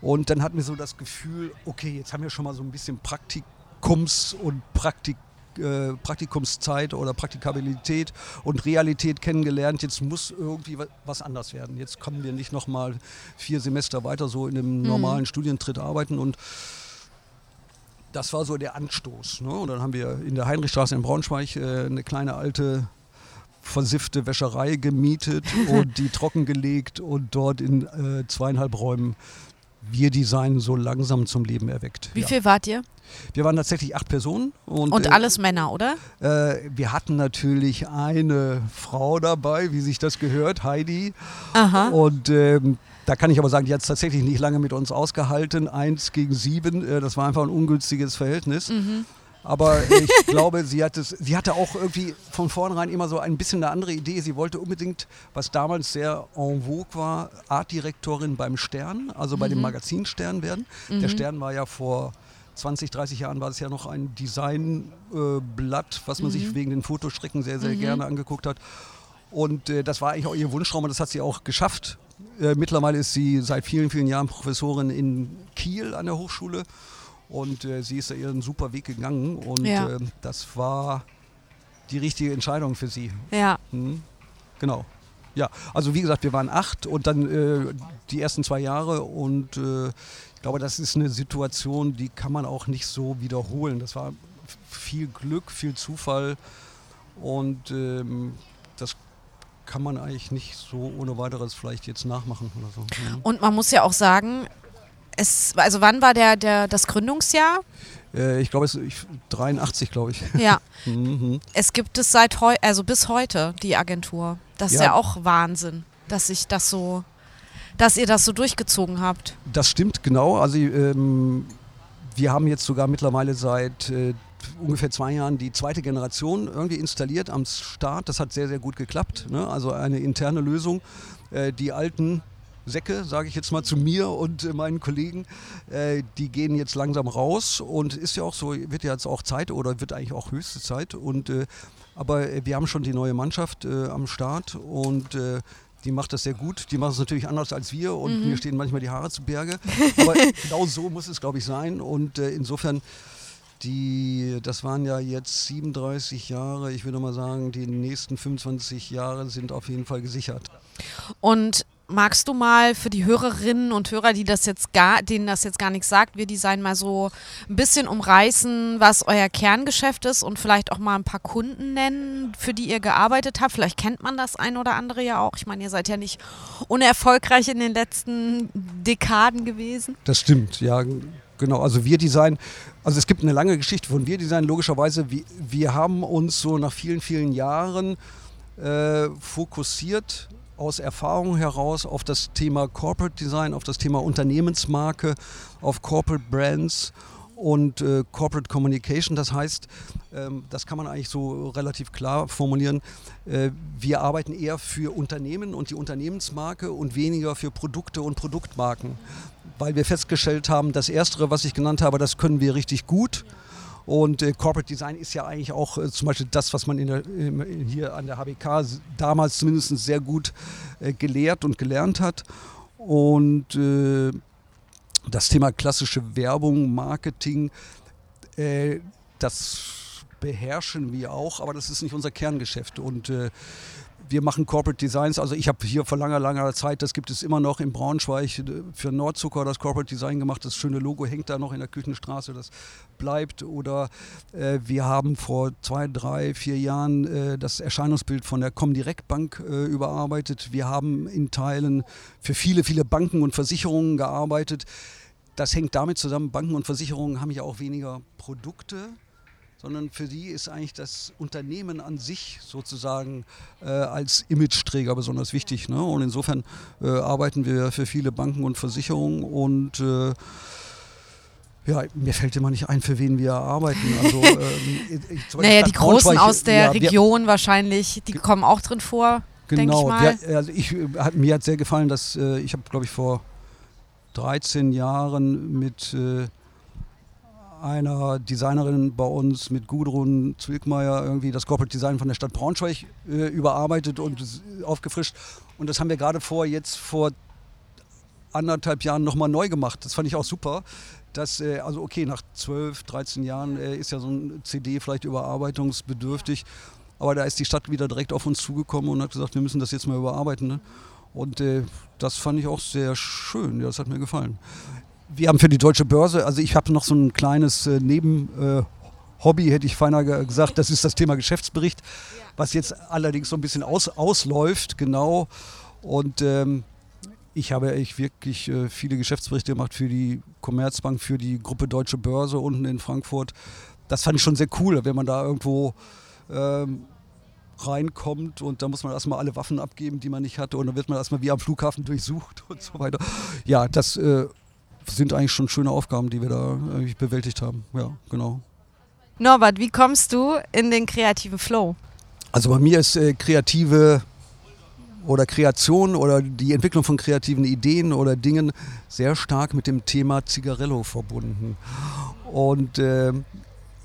Speaker 4: Und dann hatten wir so das Gefühl, okay, jetzt haben wir schon mal so ein bisschen Praktikums- und Praktik äh, Praktikumszeit oder Praktikabilität und Realität kennengelernt. Jetzt muss irgendwie wa- was anders werden. Jetzt können wir nicht noch mal vier Semester weiter so in einem normalen Studientritt arbeiten und das war so der Anstoß. Ne? Und dann haben wir in der Heinrichstraße in Braunschweig äh, eine kleine alte versiffte Wäscherei gemietet und die trockengelegt und dort in äh, zweieinhalb Räumen wir Design so langsam zum Leben erweckt.
Speaker 1: Wie
Speaker 4: Ja.
Speaker 1: viel wart ihr?
Speaker 4: Wir waren tatsächlich acht Personen und,
Speaker 1: Und
Speaker 4: äh,
Speaker 1: alles Männer, oder?
Speaker 4: äh, wir hatten natürlich eine Frau dabei, wie sich das gehört, Heidi.
Speaker 1: Aha.
Speaker 4: Und ähm, da kann ich aber sagen, die hat es tatsächlich nicht lange mit uns ausgehalten. Eins gegen sieben, äh, das war einfach ein ungünstiges Verhältnis.
Speaker 1: Mhm.
Speaker 4: Aber ich glaube, sie, hat es, sie hatte auch irgendwie von vornherein immer so ein bisschen eine andere Idee. Sie wollte unbedingt, was damals sehr en vogue war, Artdirektorin beim Stern, also bei dem Magazin Stern werden. Der Stern war ja vor 20, 30 Jahren war es ja noch ein Designblatt, was man sich wegen den Fotostrecken sehr, sehr gerne angeguckt hat. Und äh, das war eigentlich auch ihr Wunschtraum und das hat sie auch geschafft. Äh, mittlerweile ist sie seit vielen, vielen Jahren Professorin in Kiel an der Hochschule und äh, sie ist da ihren super Weg gegangen und
Speaker 1: Ja.
Speaker 4: äh, das war die richtige Entscheidung für sie.
Speaker 1: Ja.
Speaker 4: Mhm. Genau. Ja, also wie gesagt, wir waren acht und dann äh, die ersten zwei Jahre und äh, ich glaube, das ist eine Situation, die kann man auch nicht so wiederholen. Das war viel Glück, viel Zufall und ähm, das kann man eigentlich nicht so ohne weiteres vielleicht jetzt nachmachen oder so. Mhm.
Speaker 1: Und man muss ja auch sagen, es, also wann war der, der, das Gründungsjahr?
Speaker 4: Äh, ich glaube, es ist 83, glaube ich.
Speaker 1: Ja,
Speaker 4: Mhm.
Speaker 1: es gibt es seit heu also bis heute, die Agentur. Das ist
Speaker 4: Ja.
Speaker 1: ja auch Wahnsinn, dass ich das so, dass ihr das so durchgezogen habt.
Speaker 4: Das stimmt, genau. Also ähm, wir haben jetzt sogar mittlerweile seit äh, ungefähr zwei Jahren die zweite Generation irgendwie installiert am Start. Das hat sehr, sehr gut geklappt. Ne? Also eine interne Lösung. Äh, die alten Säcke, sage ich jetzt mal zu mir und äh, meinen Kollegen, äh, die gehen jetzt langsam raus und ist ja auch so, wird ja jetzt auch Zeit oder wird eigentlich auch höchste Zeit. Und, äh, aber wir haben schon die neue Mannschaft äh, am Start und äh, die macht das sehr gut. Die macht es natürlich anders als wir und mir stehen manchmal die Haare zu Berge. Aber genau so muss es, glaube ich, sein. Und äh, insofern, die, das waren ja jetzt 37 Jahre. Ich würde mal sagen, die nächsten 25 Jahre sind auf jeden Fall gesichert.
Speaker 1: Und magst du mal für die Hörerinnen und Hörer, die das jetzt gar, denen das jetzt gar nichts sagt, wir Design mal so ein bisschen umreißen, was euer Kerngeschäft ist und vielleicht auch mal ein paar Kunden nennen, für die ihr gearbeitet habt. Vielleicht kennt man das ein oder andere ja auch. Ich meine, ihr seid ja nicht unerfolgreich in den letzten Dekaden gewesen.
Speaker 4: Das stimmt, ja, genau. Also wir Design, also es gibt eine lange Geschichte von wir Design, logischerweise. Wir, wir haben uns so nach vielen, vielen Jahren äh, fokussiert aus Erfahrung heraus auf das Thema Corporate Design, auf das Thema Unternehmensmarke, auf Corporate Brands und äh, Corporate Communication. Das heißt, ähm, das kann man eigentlich so relativ klar formulieren. Äh, wir arbeiten eher für Unternehmen und die Unternehmensmarke und weniger für Produkte und Produktmarken. Weil wir festgestellt haben, das Erstere, was ich genannt habe, das können wir richtig gut. Und äh, Corporate Design ist ja eigentlich auch äh, zum Beispiel das, was man in der, hier an der HBK damals zumindest sehr gut äh, gelehrt und gelernt hat. Und äh, das Thema klassische Werbung, Marketing, äh, das beherrschen wir auch, aber das ist nicht unser Kerngeschäft. Und äh, wir machen Corporate Designs. Also ich habe hier vor langer, langer Zeit, das gibt es immer noch in Braunschweig, für Nordzucker das Corporate Design gemacht. Das schöne Logo hängt da noch in der Küchenstraße, das bleibt. Oder äh, wir haben vor zwei, drei, vier Jahren äh, das Erscheinungsbild von der Comdirect Bank äh, überarbeitet. Wir haben in Teilen für viele, viele Banken und Versicherungen gearbeitet. Das hängt damit zusammen, Banken und Versicherungen haben ja auch weniger Produkte sondern für die ist eigentlich das Unternehmen an sich sozusagen äh, als Imageträger besonders wichtig. Ne? Und insofern äh, arbeiten wir für viele Banken und Versicherungen und äh, ja, mir fällt immer nicht ein, für wen wir arbeiten. Also,
Speaker 1: ähm, naja, die Großen aus der ja, Region wir, wahrscheinlich, die kommen auch drin vor. Genau, ich
Speaker 4: wir, also ich, hat, mir hat sehr gefallen, dass äh, ich habe, glaube ich, vor 13 Jahren mit äh, einer Designerin bei uns mit Gudrun Zwilkmeier irgendwie das Corporate Design von der Stadt Braunschweig äh, überarbeitet und aufgefrischt. Und das haben wir gerade vor, jetzt vor anderthalb Jahren nochmal neu gemacht. Das fand ich auch super. Das, äh, also okay, nach 12, 13 Jahren äh, ist ja so ein CD vielleicht überarbeitungsbedürftig. Aber da ist die Stadt wieder direkt auf uns zugekommen und hat gesagt, wir müssen das jetzt mal überarbeiten. Ne? Und äh, das fand ich auch sehr schön. Ja, das hat mir gefallen wir haben für die deutsche Börse, also ich habe noch so ein kleines äh, Nebenhobby, äh, hätte ich feiner gesagt, das ist das Thema Geschäftsbericht, was jetzt allerdings so ein bisschen aus, ausläuft, genau. Und ähm, ich habe echt wirklich äh, viele Geschäftsberichte gemacht für die Commerzbank, für die Gruppe Deutsche Börse unten in Frankfurt. Das fand ich schon sehr cool, wenn man da irgendwo ähm, reinkommt und da muss man erstmal alle Waffen abgeben, die man nicht hatte und dann wird man erstmal wie am Flughafen durchsucht und so weiter. Ja, das äh, sind eigentlich schon schöne Aufgaben, die wir da bewältigt haben. Ja, genau.
Speaker 1: Norbert, wie kommst du in den kreativen Flow?
Speaker 4: Also bei mir ist äh, kreative oder Kreation oder die Entwicklung von kreativen Ideen oder Dingen sehr stark mit dem Thema Zigarello verbunden. Und äh,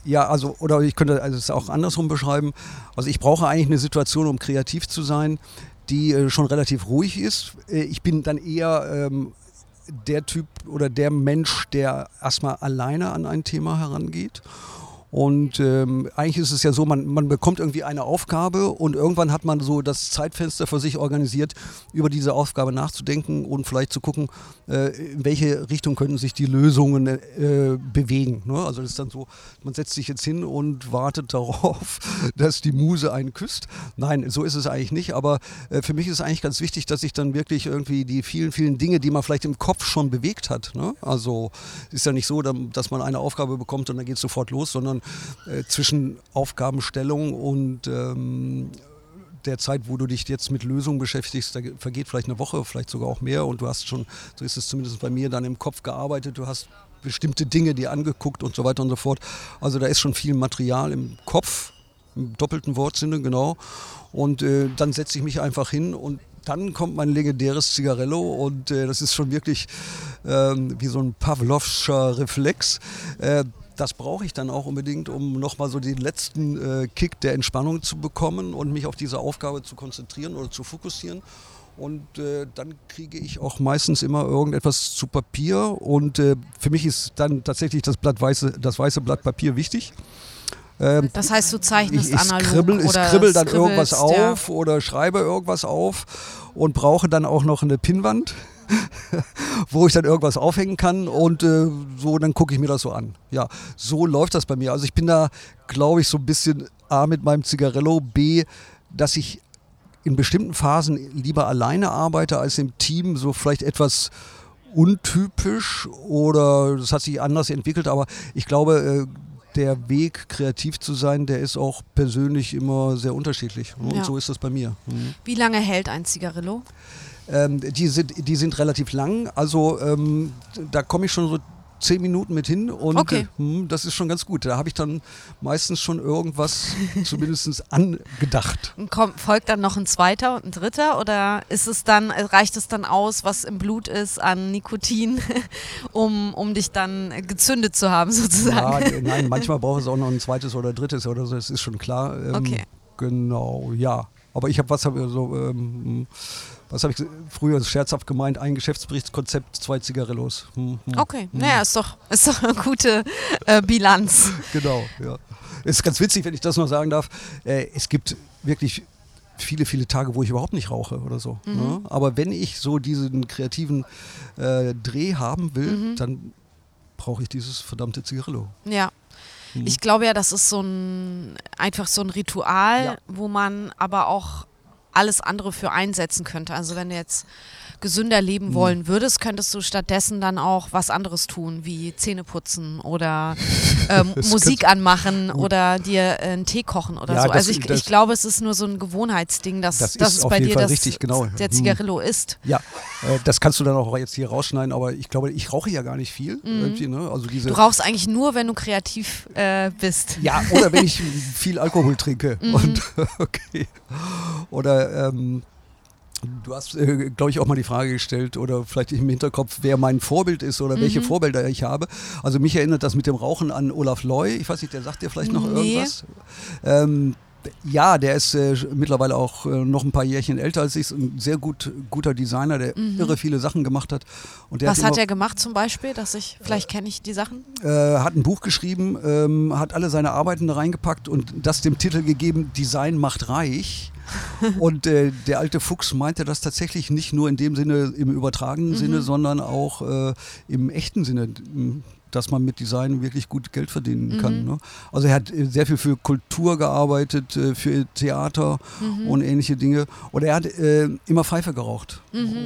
Speaker 4: ja, also, oder ich könnte es auch andersrum beschreiben. Also ich brauche eigentlich eine Situation, um kreativ zu sein, die äh, schon relativ ruhig ist. Äh, ich bin dann eher ähm, der Typ oder der Mensch, der erstmal alleine an ein Thema herangeht und ähm, eigentlich ist es ja so, man, man bekommt irgendwie eine Aufgabe und irgendwann hat man so das Zeitfenster für sich organisiert, über diese Aufgabe nachzudenken und vielleicht zu gucken, äh, in welche Richtung könnten sich die Lösungen äh, bewegen. Ne? Also das ist dann so, man setzt sich jetzt hin und wartet darauf, dass die Muse einen küsst. Nein, so ist es eigentlich nicht, aber äh, für mich ist es eigentlich ganz wichtig, dass ich dann wirklich irgendwie die vielen, vielen Dinge, die man vielleicht im Kopf schon bewegt hat, ne? also es ist ja nicht so, dass man eine Aufgabe bekommt und dann geht es sofort los, sondern äh, zwischen Aufgabenstellung und ähm, der Zeit, wo du dich jetzt mit Lösungen beschäftigst, da vergeht vielleicht eine Woche, vielleicht sogar auch mehr und du hast schon, so ist es zumindest bei mir, dann im Kopf gearbeitet, du hast bestimmte Dinge dir angeguckt und so weiter und so fort. Also da ist schon viel Material im Kopf, im doppelten Wortsinne, genau. Und äh, dann setze ich mich einfach hin und dann kommt mein legendäres Zigarello und äh, das ist schon wirklich ähm, wie so ein Pavlovscher Reflex. Das brauche ich dann auch unbedingt, um nochmal so den letzten äh, Kick der Entspannung zu bekommen und mich auf diese Aufgabe zu konzentrieren oder zu fokussieren. Und äh, dann kriege ich auch meistens immer irgendetwas zu Papier. Und äh, für mich ist dann tatsächlich das, Blatt weiße, das weiße Blatt Papier wichtig.
Speaker 1: Ähm, das heißt, du zeichnest
Speaker 4: ich, ich
Speaker 1: analog
Speaker 4: skribbel, ich skribbel dann irgendwas auf oder schreibe irgendwas auf und brauche dann auch noch eine Pinnwand wo ich dann irgendwas aufhängen kann und äh, so, dann gucke ich mir das so an. Ja, so läuft das bei mir. Also ich bin da, glaube ich, so ein bisschen A mit meinem Zigarello, B, dass ich in bestimmten Phasen lieber alleine arbeite als im Team, so vielleicht etwas untypisch oder das hat sich anders entwickelt, aber ich glaube, äh, der Weg, kreativ zu sein, der ist auch persönlich immer sehr unterschiedlich. Und ja. so ist das bei mir.
Speaker 1: Mhm. Wie lange hält ein Zigarillo?
Speaker 4: Ähm, die, sind, die sind relativ lang. Also ähm, da komme ich schon so zehn Minuten mit hin und
Speaker 1: Okay.
Speaker 4: äh, hm, das ist schon ganz gut. Da habe ich dann meistens schon irgendwas zumindest angedacht.
Speaker 1: Und Kommt, folgt dann noch ein zweiter und ein dritter oder ist es dann, reicht es dann aus, was im Blut ist an Nikotin, um, um dich dann gezündet zu haben
Speaker 4: Ja,
Speaker 1: sozusagen?
Speaker 4: äh, nein, manchmal braucht es auch noch ein zweites oder drittes oder so, das ist schon klar. Ähm,
Speaker 1: Okay.
Speaker 4: Genau, ja. Aber ich habe was habe so ähm, was habe ich früher scherzhaft gemeint, ein Geschäftsberichtskonzept, zwei Zigarillos. Hm, hm.
Speaker 1: Okay, naja, ist doch, ist doch eine gute äh, Bilanz.
Speaker 4: Genau, ja. Ist ganz witzig, wenn ich das noch sagen darf. Äh, es gibt wirklich viele, viele Tage, wo ich überhaupt nicht rauche oder so.
Speaker 1: Mhm.
Speaker 4: Ne? Aber wenn ich so diesen kreativen äh, Dreh haben will,
Speaker 1: Mhm.
Speaker 4: dann brauche ich dieses verdammte Zigarillo.
Speaker 1: Ja.
Speaker 4: Hm.
Speaker 1: Ich glaube ja, das ist so ein einfach so ein Ritual,
Speaker 4: Ja.
Speaker 1: wo man aber auch alles andere für einsetzen könnte. Also wenn du jetzt gesünder leben
Speaker 4: Mhm.
Speaker 1: wollen würdest, könntest du stattdessen dann auch was anderes tun, wie Zähne putzen oder ähm,
Speaker 4: Das
Speaker 1: Musik anmachen oder dir äh, einen Tee kochen oder
Speaker 4: Ja,
Speaker 1: so.
Speaker 4: das-
Speaker 1: Also ich,
Speaker 4: das-
Speaker 1: ich glaube, es ist nur so ein Gewohnheitsding, dass,
Speaker 4: Das
Speaker 1: dass
Speaker 4: ist
Speaker 1: es
Speaker 4: auf
Speaker 1: bei dir
Speaker 4: Fall
Speaker 1: das,
Speaker 4: richtig, genau.
Speaker 1: der
Speaker 4: Mhm.
Speaker 1: Zigarillo ist.
Speaker 4: Ja, äh, das kannst du dann auch jetzt hier rausschneiden, aber ich glaube, ich rauche ja gar nicht viel. Irgendwie, ne? Also diese,
Speaker 1: Mhm. Du rauchst eigentlich nur, wenn du kreativ äh, bist.
Speaker 4: Ja, oder wenn ich viel Alkohol trinke.
Speaker 1: Mhm.
Speaker 4: Und, okay. Oder ähm, du hast, äh, glaube ich, auch mal die Frage gestellt oder vielleicht im Hinterkopf, wer mein Vorbild ist oder
Speaker 1: Mhm.
Speaker 4: welche Vorbilder ich habe. Also mich erinnert das mit dem Rauchen an Olaf Loy. Ich weiß nicht, der sagt dir vielleicht noch
Speaker 1: Nee.
Speaker 4: irgendwas. Ähm, ja, der ist äh, mittlerweile auch äh, noch ein paar Jährchen älter als ich. Ein sehr gut, guter Designer, der irre viele Sachen gemacht hat. Und
Speaker 1: Mhm. Was hat
Speaker 4: immer-
Speaker 1: er gemacht zum Beispiel, dass ich, vielleicht kenne ich die Sachen?
Speaker 4: äh, hat ein Buch geschrieben, ähm, hat alle seine Arbeiten da reingepackt und das dem Titel gegeben, Design macht reich. und äh, der alte Fuchs meinte das tatsächlich nicht nur in dem Sinne, im übertragenen Sinne, sondern auch äh, im echten Sinne, dass man mit Design wirklich gut Geld verdienen kann. Ne? Also er hat äh, sehr viel für Kultur gearbeitet, äh, für Theater und ähnliche Dinge. Und er hat äh, immer Pfeife geraucht.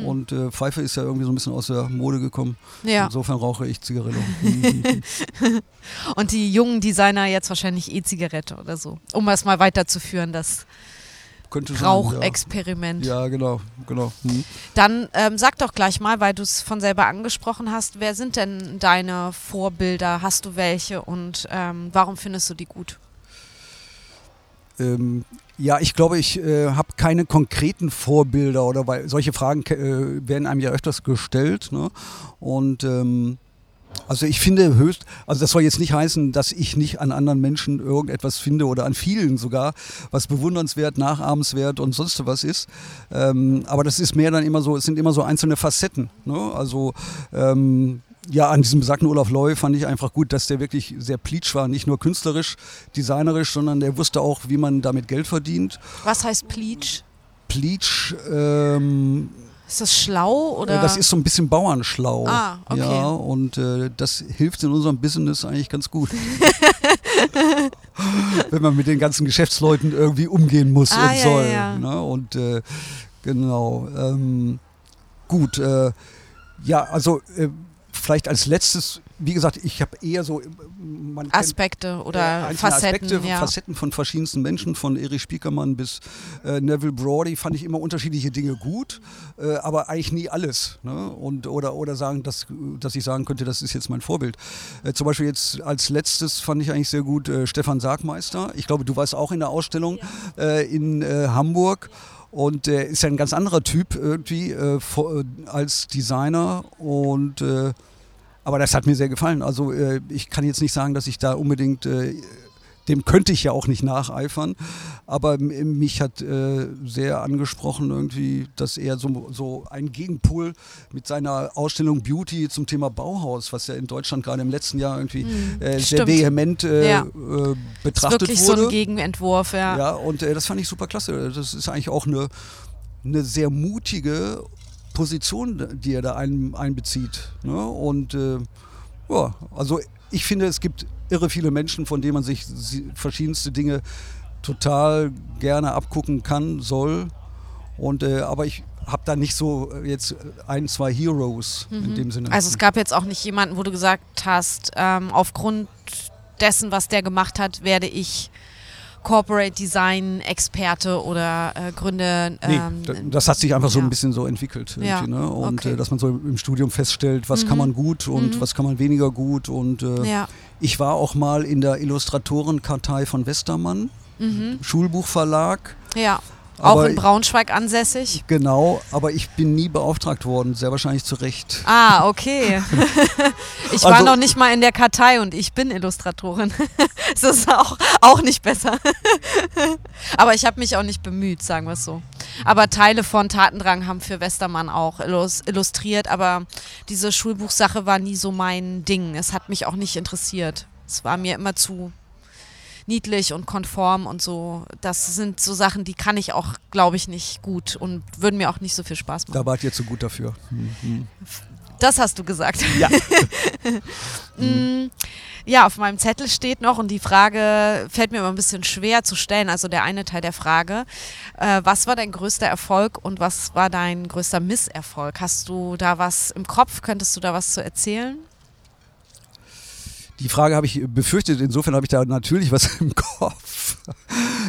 Speaker 4: Und äh, Pfeife ist ja irgendwie so ein bisschen aus der Mode gekommen.
Speaker 1: Ja.
Speaker 4: Insofern rauche ich Zigarillo. Mhm.
Speaker 1: Und die jungen Designer jetzt wahrscheinlich E-Zigarette oder so. Um es mal weiterzuführen, das
Speaker 4: Könnte
Speaker 1: Rauchexperiment.
Speaker 4: Ja, ja genau, genau. Hm.
Speaker 1: Dann ähm, sag doch gleich mal, weil du es von selber angesprochen hast, wer sind denn deine Vorbilder? Hast du welche und ähm, warum findest du die gut?
Speaker 4: Ähm, ja, ich glaube, ich äh, habe keine konkreten Vorbilder oder weil solche Fragen äh, werden einem ja öfters gestellt. Ne? Und ähm, also ich finde höchst, also das soll jetzt nicht heißen, dass ich nicht an anderen Menschen irgendetwas finde oder an vielen sogar, was bewundernswert, nachahmenswert und sonst was ist. Ähm, aber das ist mehr dann immer so, es sind immer so einzelne Facetten. Ne? Also ähm, ja, an diesem besagten Olaf Loy fand ich einfach gut, dass der wirklich sehr pleatsch war, nicht nur künstlerisch, designerisch, sondern der wusste auch, wie man damit Geld verdient.
Speaker 1: Was heißt Pleach?
Speaker 4: Pleatsch, ähm,
Speaker 1: Ist das schlau oder?
Speaker 4: äh, das ist so ein bisschen Bauernschlau.
Speaker 1: Ah, okay.
Speaker 4: Ja, und äh, das hilft in unserem Business eigentlich ganz gut. Wenn man mit den ganzen Geschäftsleuten irgendwie umgehen muss
Speaker 1: Ah,
Speaker 4: und
Speaker 1: ja,
Speaker 4: soll.
Speaker 1: ja.
Speaker 4: Ne? Und äh, genau. Ähm, gut. Äh, ja, also äh, vielleicht als letztes, wie gesagt, ich habe eher so. äh,
Speaker 1: Aspekte oder Facetten.
Speaker 4: Aspekte,
Speaker 1: ja.
Speaker 4: Facetten von verschiedensten Menschen, von Erich Spiekermann bis äh, Neville Brody, fand ich immer unterschiedliche Dinge gut, äh, aber eigentlich nie alles. Ne? Und, oder, oder sagen, dass, dass ich sagen könnte, das ist jetzt mein Vorbild. Äh, zum Beispiel jetzt als letztes fand ich eigentlich sehr gut äh, Stefan Sargmeister. Ich glaube, du warst auch in der Ausstellung äh, in Hamburg. Und er ist ja ein ganz anderer Typ irgendwie als Designer und aber das hat mir sehr gefallen. Also äh, ich kann jetzt nicht sagen, dass ich da unbedingt, äh, dem könnte ich ja auch nicht nacheifern, aber m- mich hat äh, sehr angesprochen irgendwie, dass er so, so ein Gegenpol mit seiner Ausstellung Beauty zum Thema Bauhaus, was ja in Deutschland gerade im letzten Jahr irgendwie äh, sehr
Speaker 1: Hm, stimmt.
Speaker 4: vehement äh,
Speaker 1: Ja.
Speaker 4: äh, betrachtet
Speaker 1: wirklich
Speaker 4: wurde.
Speaker 1: so ein Gegenentwurf, ja.
Speaker 4: Ja, und äh, das fand ich super klasse. Das ist eigentlich auch eine, eine sehr mutige Position, die er da ein, einbezieht. Ne? Und äh, ja, also ich finde, es gibt irre viele Menschen, von denen man sich verschiedenste Dinge total gerne abgucken kann, soll. Und äh, aber ich habe da nicht so äh, jetzt ein, zwei Heroes in dem Sinne.
Speaker 1: Also es gab jetzt auch nicht jemanden, wo du gesagt hast, ähm, aufgrund dessen, was der gemacht hat, werde ich Corporate Design Experte oder äh, Gründe.
Speaker 4: Nee,
Speaker 1: ähm,
Speaker 4: da- das hat sich einfach so
Speaker 1: ja.
Speaker 4: ein bisschen so entwickelt.
Speaker 1: Ja,
Speaker 4: Ne? Und
Speaker 1: okay.
Speaker 4: äh, dass man so im Studium feststellt, was kann
Speaker 1: Mhm.
Speaker 4: man gut und
Speaker 1: Mhm.
Speaker 4: was kann man weniger gut. Und äh,
Speaker 1: Ja.
Speaker 4: ich war auch mal in der Illustratorenkartei von Westermann,
Speaker 1: Mhm.
Speaker 4: Schulbuchverlag.
Speaker 1: Ja. Auch
Speaker 4: Aber
Speaker 1: in Braunschweig ansässig.
Speaker 4: Genau, aber ich bin nie beauftragt worden, sehr wahrscheinlich zu Recht.
Speaker 1: Ah, okay. ich war
Speaker 4: Also-
Speaker 1: noch nicht mal in der Kartei und ich bin Illustratorin. das ist auch, auch nicht besser. aber ich habe mich auch nicht bemüht, sagen wir es so. Aber Teile von Tatendrang haben für Westermann auch illus illustriert, aber diese Schulbuchsache war nie so mein Ding. Es hat mich auch nicht interessiert. Es war mir immer zu niedlich und konform und so. Das sind so Sachen, die kann ich auch, glaube ich, nicht gut und würden mir auch nicht so viel Spaß machen.
Speaker 4: Da wart ihr zu gut dafür. Mhm.
Speaker 1: Das hast du gesagt.
Speaker 4: Ja.
Speaker 1: Mm, ja, auf meinem Zettel steht noch und die Frage fällt mir immer ein bisschen schwer zu stellen. Also der eine Teil der Frage. Äh, was war dein größter Erfolg und was war dein größter Misserfolg? Hast du da was im Kopf? Könntest du da was zu erzählen?
Speaker 4: Die Frage habe ich befürchtet, insofern habe ich da natürlich was im Kopf.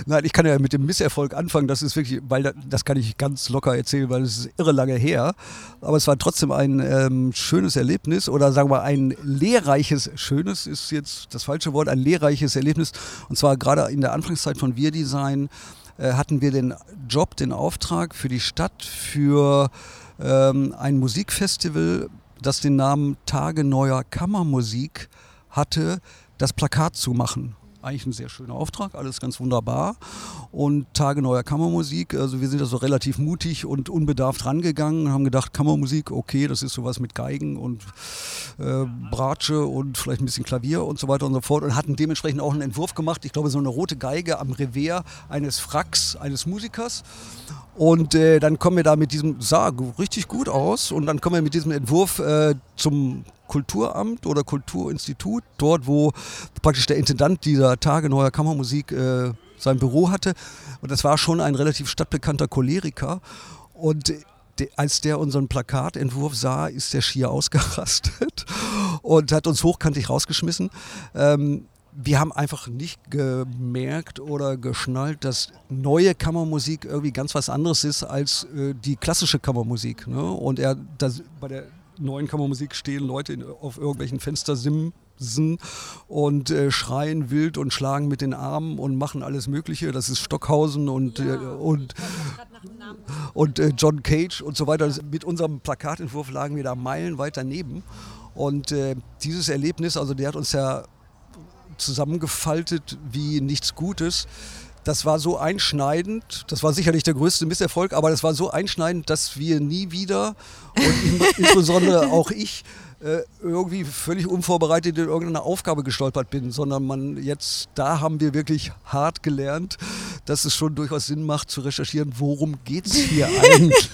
Speaker 4: Nein, ich kann ja mit dem Misserfolg anfangen, das ist wirklich, weil da, das kann ich ganz locker erzählen, weil es ist irre lange her. Aber es war trotzdem ein ähm, schönes Erlebnis oder sagen wir ein lehrreiches, schönes ist jetzt das falsche Wort, ein lehrreiches Erlebnis. Und zwar gerade in der Anfangszeit von Wir Design äh, hatten wir den Job, den Auftrag für die Stadt, für ähm, ein Musikfestival, das den Namen Tage neuer Kammermusik hatte, das Plakat zu machen. Eigentlich ein sehr schöner Auftrag, alles ganz wunderbar. Und Tage neuer Kammermusik, also wir sind da so relativ mutig und unbedarft rangegangen und haben gedacht, Kammermusik, okay, das ist sowas mit Geigen und äh, Bratsche und vielleicht ein bisschen Klavier und so weiter und so fort und hatten dementsprechend auch einen Entwurf gemacht. Ich glaube, so eine rote Geige am Revers eines Fracks eines Musikers. Und äh, dann kommen wir da mit diesem, sah richtig gut aus, und dann kommen wir mit diesem Entwurf äh, zum Kulturamt oder Kulturinstitut, dort wo praktisch der Intendant dieser Tage neuer Kammermusik äh, sein Büro hatte. Und das war schon ein relativ stadtbekannter Choleriker. Und de, als der unseren Plakatentwurf sah, ist der schier ausgerastet und hat uns hochkantig rausgeschmissen. Ähm, wir haben einfach nicht gemerkt oder geschnallt, dass neue Kammermusik irgendwie ganz was anderes ist als äh, die klassische Kammermusik. Ne? Und er, das, bei der neuen Kammermusik stehen Leute auf irgendwelchen Fenstersimsen und äh, schreien wild und schlagen mit den Armen und machen alles Mögliche. Das ist Stockhausen und, äh, und, und äh, John Cage und so weiter. Das- Mit unserem Plakatentwurf lagen wir da meilenweit daneben. Und äh, dieses Erlebnis, also der hat uns ja zusammengefaltet wie nichts Gutes. Das war so einschneidend, das war sicherlich der größte Misserfolg, aber das war so einschneidend, dass wir nie wieder und in- insbesondere auch ich äh, irgendwie völlig unvorbereitet in irgendeine Aufgabe gestolpert bin, sondern man jetzt, da haben wir wirklich hart gelernt, dass es schon durchaus Sinn macht zu recherchieren, worum geht es hier eigentlich.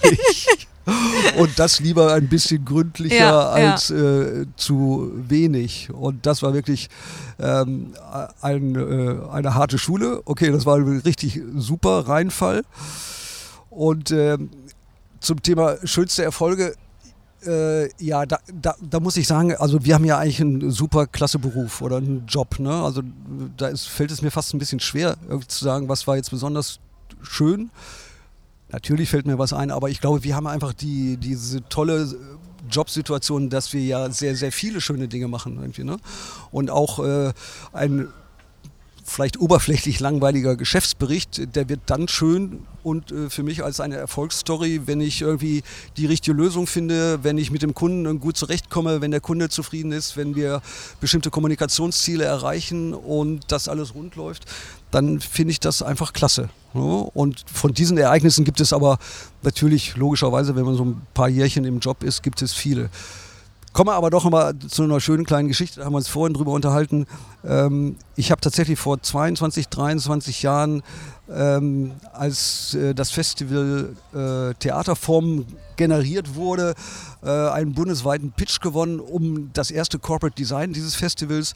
Speaker 4: Und das lieber ein bisschen gründlicher
Speaker 1: Ja, ja.
Speaker 4: als äh, zu wenig. Und das war wirklich ähm, ein, äh, eine harte Schule. Okay, das war ein richtig super Reinfall. Und ähm, zum Thema schönste Erfolge, äh, ja, da, da, da muss ich sagen, also wir haben ja eigentlich einen super klasse Beruf oder einen Job. Ne? Also da ist, fällt es mir fast ein bisschen schwer, irgendwie zu sagen, was war jetzt besonders schön. Natürlich fällt mir was ein, aber ich glaube, wir haben einfach die, diese tolle Jobsituation, dass wir ja sehr, sehr viele schöne Dinge machen. Irgendwie, ne? Und auch äh, ein vielleicht oberflächlich langweiliger Geschäftsbericht, der wird dann schön und äh, für mich als eine Erfolgsstory, wenn ich irgendwie die richtige Lösung finde, wenn ich mit dem Kunden gut zurechtkomme, wenn der Kunde zufrieden ist, wenn wir bestimmte Kommunikationsziele erreichen und das alles rund läuft, dann finde ich das einfach klasse. Ne? Und von diesen Ereignissen gibt es aber natürlich logischerweise, wenn man so ein paar Jährchen im Job ist, gibt es viele. Komme aber doch mal zu einer schönen kleinen Geschichte, da haben wir uns vorhin drüber unterhalten. Ähm, ich habe tatsächlich vor 22, 23 Jahren, ähm, als äh, das Festival äh, Theaterform generiert wurde, äh, einen bundesweiten Pitch gewonnen um das erste Corporate Design dieses Festivals.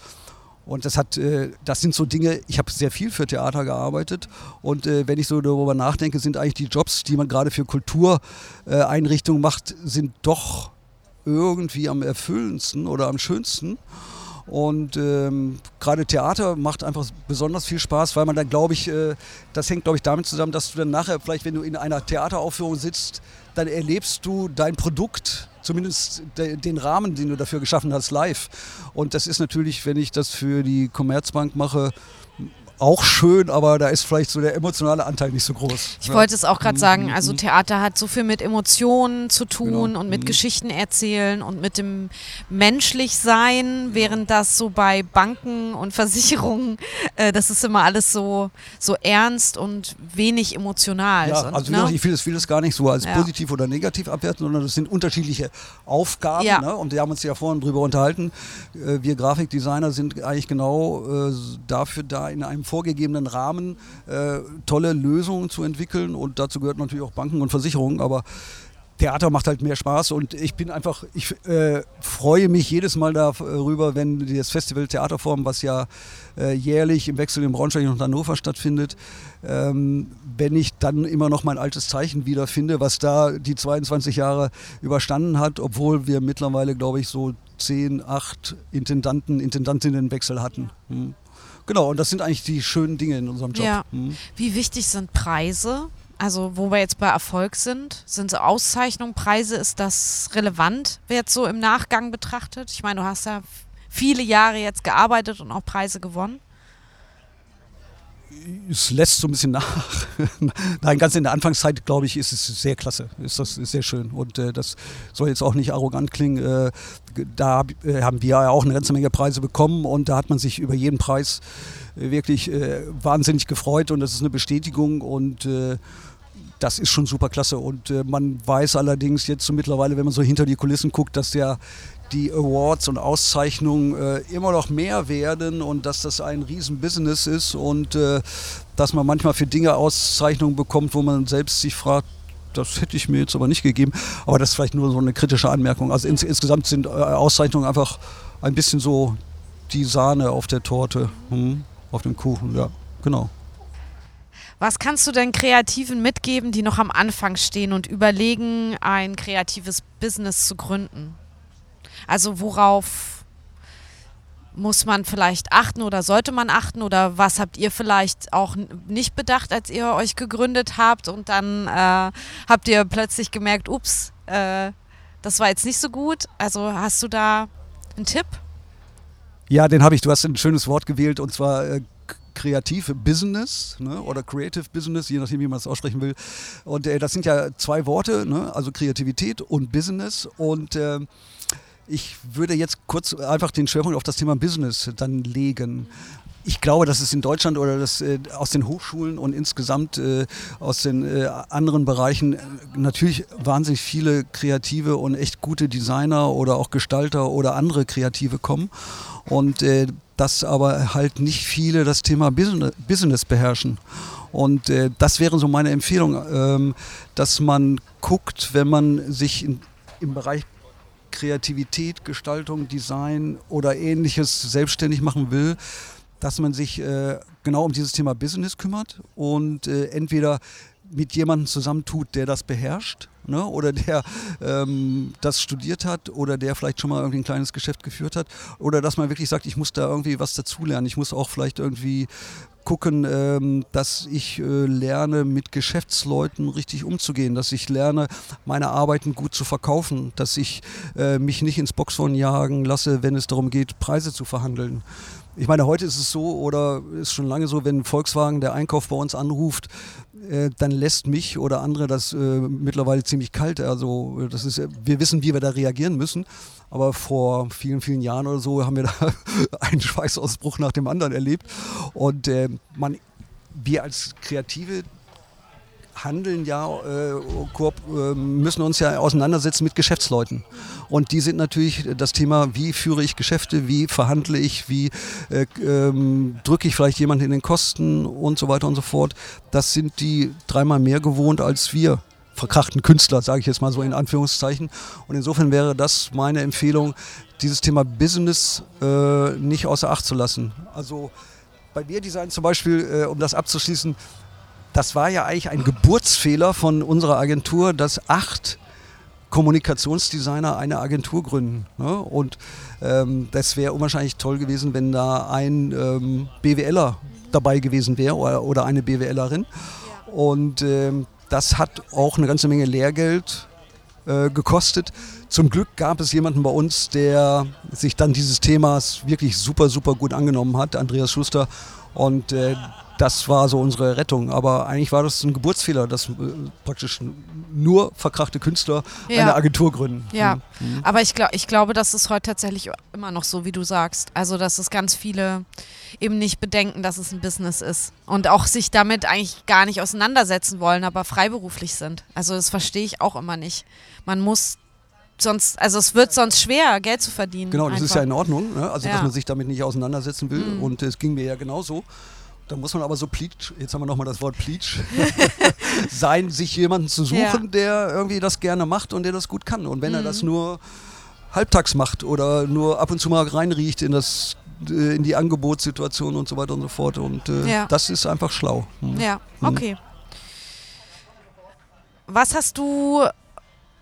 Speaker 4: Und das hat, äh, das sind so Dinge, ich habe sehr viel für Theater gearbeitet und äh, wenn ich so darüber nachdenke, sind eigentlich die Jobs, die man gerade für Kultureinrichtungen macht, sind doch irgendwie am erfüllendsten oder am schönsten. Und ähm, gerade Theater macht einfach besonders viel Spaß, weil man dann, glaube ich, äh, das hängt, glaube ich, damit zusammen, dass du dann nachher, vielleicht, wenn du in einer Theateraufführung sitzt, dann erlebst du dein Produkt, zumindest de, den Rahmen, den du dafür geschaffen hast, live. Und das ist natürlich, wenn ich das für die Commerzbank mache, auch schön, aber da ist vielleicht so der emotionale Anteil nicht so groß.
Speaker 1: Ich
Speaker 4: Ja.
Speaker 1: wollte es auch gerade sagen,
Speaker 4: Mhm,
Speaker 1: also
Speaker 4: mhm.
Speaker 1: Theater hat so viel mit Emotionen zu tun
Speaker 4: Genau.
Speaker 1: und mit
Speaker 4: Mhm.
Speaker 1: Geschichten erzählen und mit dem menschlich sein, während das so bei Banken und Versicherungen, äh, das ist immer alles so, so ernst und wenig emotional.
Speaker 4: Ja,
Speaker 1: und,
Speaker 4: also
Speaker 1: ne?
Speaker 4: ich will das, will das gar nicht so als
Speaker 1: Ja.
Speaker 4: positiv oder negativ abwerten, sondern das sind unterschiedliche Aufgaben.
Speaker 1: Ja.
Speaker 4: Ne? Und wir haben uns ja vorhin drüber unterhalten. Äh, Wir Grafikdesigner sind eigentlich genau äh, dafür da, in einem vorgegebenen Rahmen äh, tolle Lösungen zu entwickeln. Und dazu gehört natürlich auch Banken und Versicherungen. Aber Theater macht halt mehr Spaß und ich bin einfach, ich äh, freue mich jedes Mal darüber, wenn das Festival Theaterform, was ja äh, jährlich im Wechsel in Braunschweig und Hannover stattfindet, ähm, wenn ich dann immer noch mein altes Zeichen wiederfinde, was da die 22 Jahre überstanden hat, obwohl wir mittlerweile, glaube ich, so 10, 8 Intendanten, Intendantinnenwechsel hatten. Hm. Genau, und das sind eigentlich die schönen Dinge in unserem Job.
Speaker 1: Ja.
Speaker 4: Hm.
Speaker 1: Wie wichtig sind Preise? Also wo wir jetzt bei Erfolg sind, sind so Auszeichnungen, Preise, ist das relevant, jetzt so im Nachgang betrachtet? Ich meine, du hast ja viele Jahre jetzt gearbeitet und auch Preise gewonnen.
Speaker 4: Es lässt so ein bisschen nach. Nein, ganz in der Anfangszeit, glaube ich, ist es sehr klasse. Ist das ist sehr schön. Und äh, das soll jetzt auch nicht arrogant klingen. Äh, da äh, haben wir ja auch eine ganze Menge Preise bekommen und da hat man sich über jeden Preis äh, wirklich äh, wahnsinnig gefreut und das ist eine Bestätigung und äh, das ist schon super klasse. Und äh, man weiß allerdings jetzt so mittlerweile, wenn man so hinter die Kulissen guckt, dass der die Awards und Auszeichnungen äh, immer noch mehr werden und dass das ein Riesen-Business ist und äh, dass man manchmal für Dinge Auszeichnungen bekommt, wo man selbst sich fragt, das hätte ich mir jetzt aber nicht gegeben. Aber das ist vielleicht nur so eine kritische Anmerkung. Also ins, insgesamt sind äh, Auszeichnungen einfach ein bisschen so die Sahne auf der Torte, hm, auf dem Kuchen, ja, genau.
Speaker 1: Was kannst du denn Kreativen mitgeben, die noch am Anfang stehen und überlegen, ein kreatives Business zu gründen? Also worauf muss man vielleicht achten oder sollte man achten oder was habt ihr vielleicht auch nicht bedacht, als ihr euch gegründet habt und dann äh, habt ihr plötzlich gemerkt, ups, äh, das war jetzt nicht so gut. Also hast du da einen Tipp?
Speaker 4: Ja, den habe ich. Du hast ein schönes Wort gewählt und zwar äh, kreative Business ne? oder Creative Business, je nachdem, wie man es aussprechen will. Und äh, das sind ja zwei Worte, ne? also Kreativität und Business. Und äh, ich würde jetzt kurz einfach den Schwerpunkt auf das Thema Business dann legen. Ich glaube, dass es in Deutschland oder das, äh, aus den Hochschulen und insgesamt äh, aus den äh, anderen Bereichen äh, natürlich wahnsinnig viele kreative und echt gute Designer oder auch Gestalter oder andere Kreative kommen. Und äh, dass aber halt nicht viele das Thema Business, Business beherrschen. Und äh, das wäre so meine Empfehlung, ähm, dass man guckt, wenn man sich in, im Bereich Kreativität, Gestaltung, Design oder ähnliches selbstständig machen will, dass man sich äh, genau um dieses Thema Business kümmert und äh, entweder mit jemandem zusammentut, der das beherrscht ne? oder der ähm, das studiert hat oder der vielleicht schon mal irgendwie ein kleines Geschäft geführt hat oder dass man wirklich sagt, ich muss da irgendwie was dazulernen, ich muss auch vielleicht irgendwie gucken, ähm, dass ich äh, lerne, mit Geschäftsleuten richtig umzugehen, dass ich lerne, meine Arbeiten gut zu verkaufen, dass ich äh, mich nicht ins Boxhorn jagen lasse, wenn es darum geht, Preise zu verhandeln. Ich meine, heute ist es so oder ist schon lange so, wenn Volkswagen der Einkauf bei uns anruft, äh, dann lässt mich oder andere das äh, mittlerweile ziemlich kalt. Also das ist, wir wissen, wie wir da reagieren müssen. Aber vor vielen, vielen Jahren oder so haben wir da einen Schweißausbruch nach dem anderen erlebt. Und äh, man, wir als Kreative handeln ja, äh, äh, müssen uns ja auseinandersetzen mit Geschäftsleuten. Und die sind natürlich das Thema, wie führe ich Geschäfte, wie verhandle ich, wie äh, ähm, drücke ich vielleicht jemanden in den Kosten und so weiter und so fort. Das sind die dreimal mehr gewohnt als wir verkrachten Künstler, sage ich jetzt mal so in Anführungszeichen. Und insofern wäre das meine Empfehlung, dieses Thema Business äh, nicht außer Acht zu lassen. Also bei mir Design zum Beispiel, äh, um das abzuschließen, das war ja eigentlich ein Geburtsfehler von unserer Agentur, dass acht Kommunikationsdesigner eine Agentur gründen. Ne? Und ähm, das wäre unwahrscheinlich toll gewesen, wenn da ein ähm, BWLer dabei gewesen wäre oder, oder eine BWLerin. Und ähm, das hat auch eine ganze Menge Lehrgeld äh, gekostet. Zum Glück gab es jemanden bei uns, der sich dann dieses Themas wirklich super, super gut angenommen hat, Andreas Schuster. Und äh, das war so unsere Rettung. Aber eigentlich war das ein Geburtsfehler, dass äh, praktisch nur verkrachte Künstler
Speaker 1: Ja.
Speaker 4: eine Agentur gründen.
Speaker 1: Ja,
Speaker 4: Mhm.
Speaker 1: aber ich, glaub, ich glaube, das ist heute tatsächlich immer noch so, wie du sagst. Also, dass es ganz viele eben nicht bedenken, dass es ein Business ist und auch sich damit eigentlich gar nicht auseinandersetzen wollen, aber freiberuflich sind. Also, das verstehe ich auch immer nicht. Man muss sonst, also es wird sonst schwer, Geld zu verdienen.
Speaker 4: Genau, das ist
Speaker 1: einfach.
Speaker 4: ja in Ordnung, ne? also
Speaker 1: Ja.
Speaker 4: dass man sich damit nicht auseinandersetzen will.
Speaker 1: Mhm.
Speaker 4: Und es ging mir ja genauso. Da muss man aber so pleatsch, jetzt haben wir nochmal das Wort pleatsch, sein, sich jemanden zu suchen,
Speaker 1: Ja.
Speaker 4: der irgendwie das gerne macht und der das gut kann. Und wenn er
Speaker 1: Mhm.
Speaker 4: das nur halbtags macht oder nur ab und zu mal reinriecht in das äh, in die Angebotssituation und so weiter und so fort. Und äh,
Speaker 1: Ja.
Speaker 4: das ist einfach schlau. Mhm.
Speaker 1: Ja,
Speaker 4: Mhm.
Speaker 1: okay. Was hast du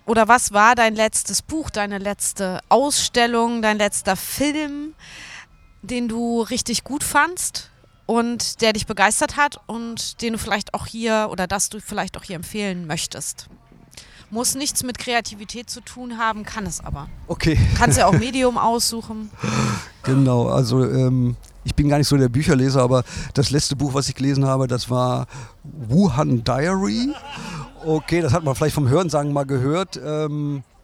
Speaker 1: oder was war dein letztes Buch, deine letzte Ausstellung, dein letzter Film, den du richtig gut fandst und der dich begeistert hat und den du vielleicht auch hier oder das du vielleicht auch hier empfehlen möchtest? Muss nichts mit Kreativität zu tun haben, kann es aber.
Speaker 4: Okay.
Speaker 1: Kannst ja auch Medium aussuchen.
Speaker 4: Genau, also ähm, ich bin gar nicht so der Bücherleser, aber das letzte Buch, was ich gelesen habe, das war Wuhan Diary. Okay, das hat man vielleicht vom Hörensagen mal gehört. Ähm, äh,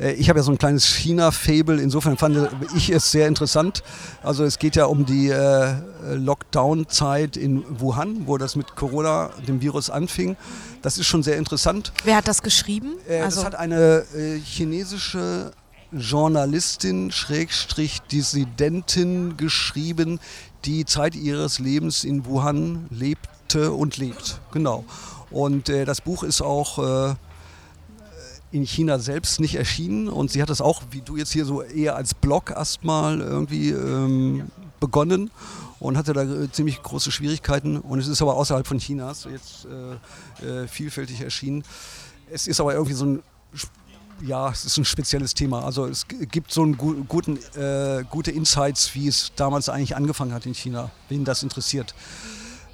Speaker 4: ich habe ja so ein kleines China-Fable, insofern fand ich es sehr interessant. Also es geht ja um die äh, Lockdown-Zeit in Wuhan, wo das mit Corona, dem Virus anfing. Das ist schon sehr interessant.
Speaker 1: Wer hat das geschrieben?
Speaker 4: Äh,
Speaker 1: also,
Speaker 4: das hat eine äh, chinesische Journalistin, Schrägstrich Dissidentin geschrieben, die Zeit ihres Lebens in Wuhan lebte und lebt. Genau. Und äh, das Buch ist auch äh, in China selbst nicht erschienen und sie hat das auch, wie du jetzt hier so eher als Blog erstmal irgendwie ähm, begonnen und hatte da äh, ziemlich große Schwierigkeiten und es ist aber außerhalb von Chinas jetzt äh, äh, vielfältig erschienen. Es ist aber irgendwie so ein ja, es ist ein spezielles Thema. Also es gibt so einen gu guten, äh, gute Insights, wie es damals eigentlich angefangen hat in China, wen das interessiert.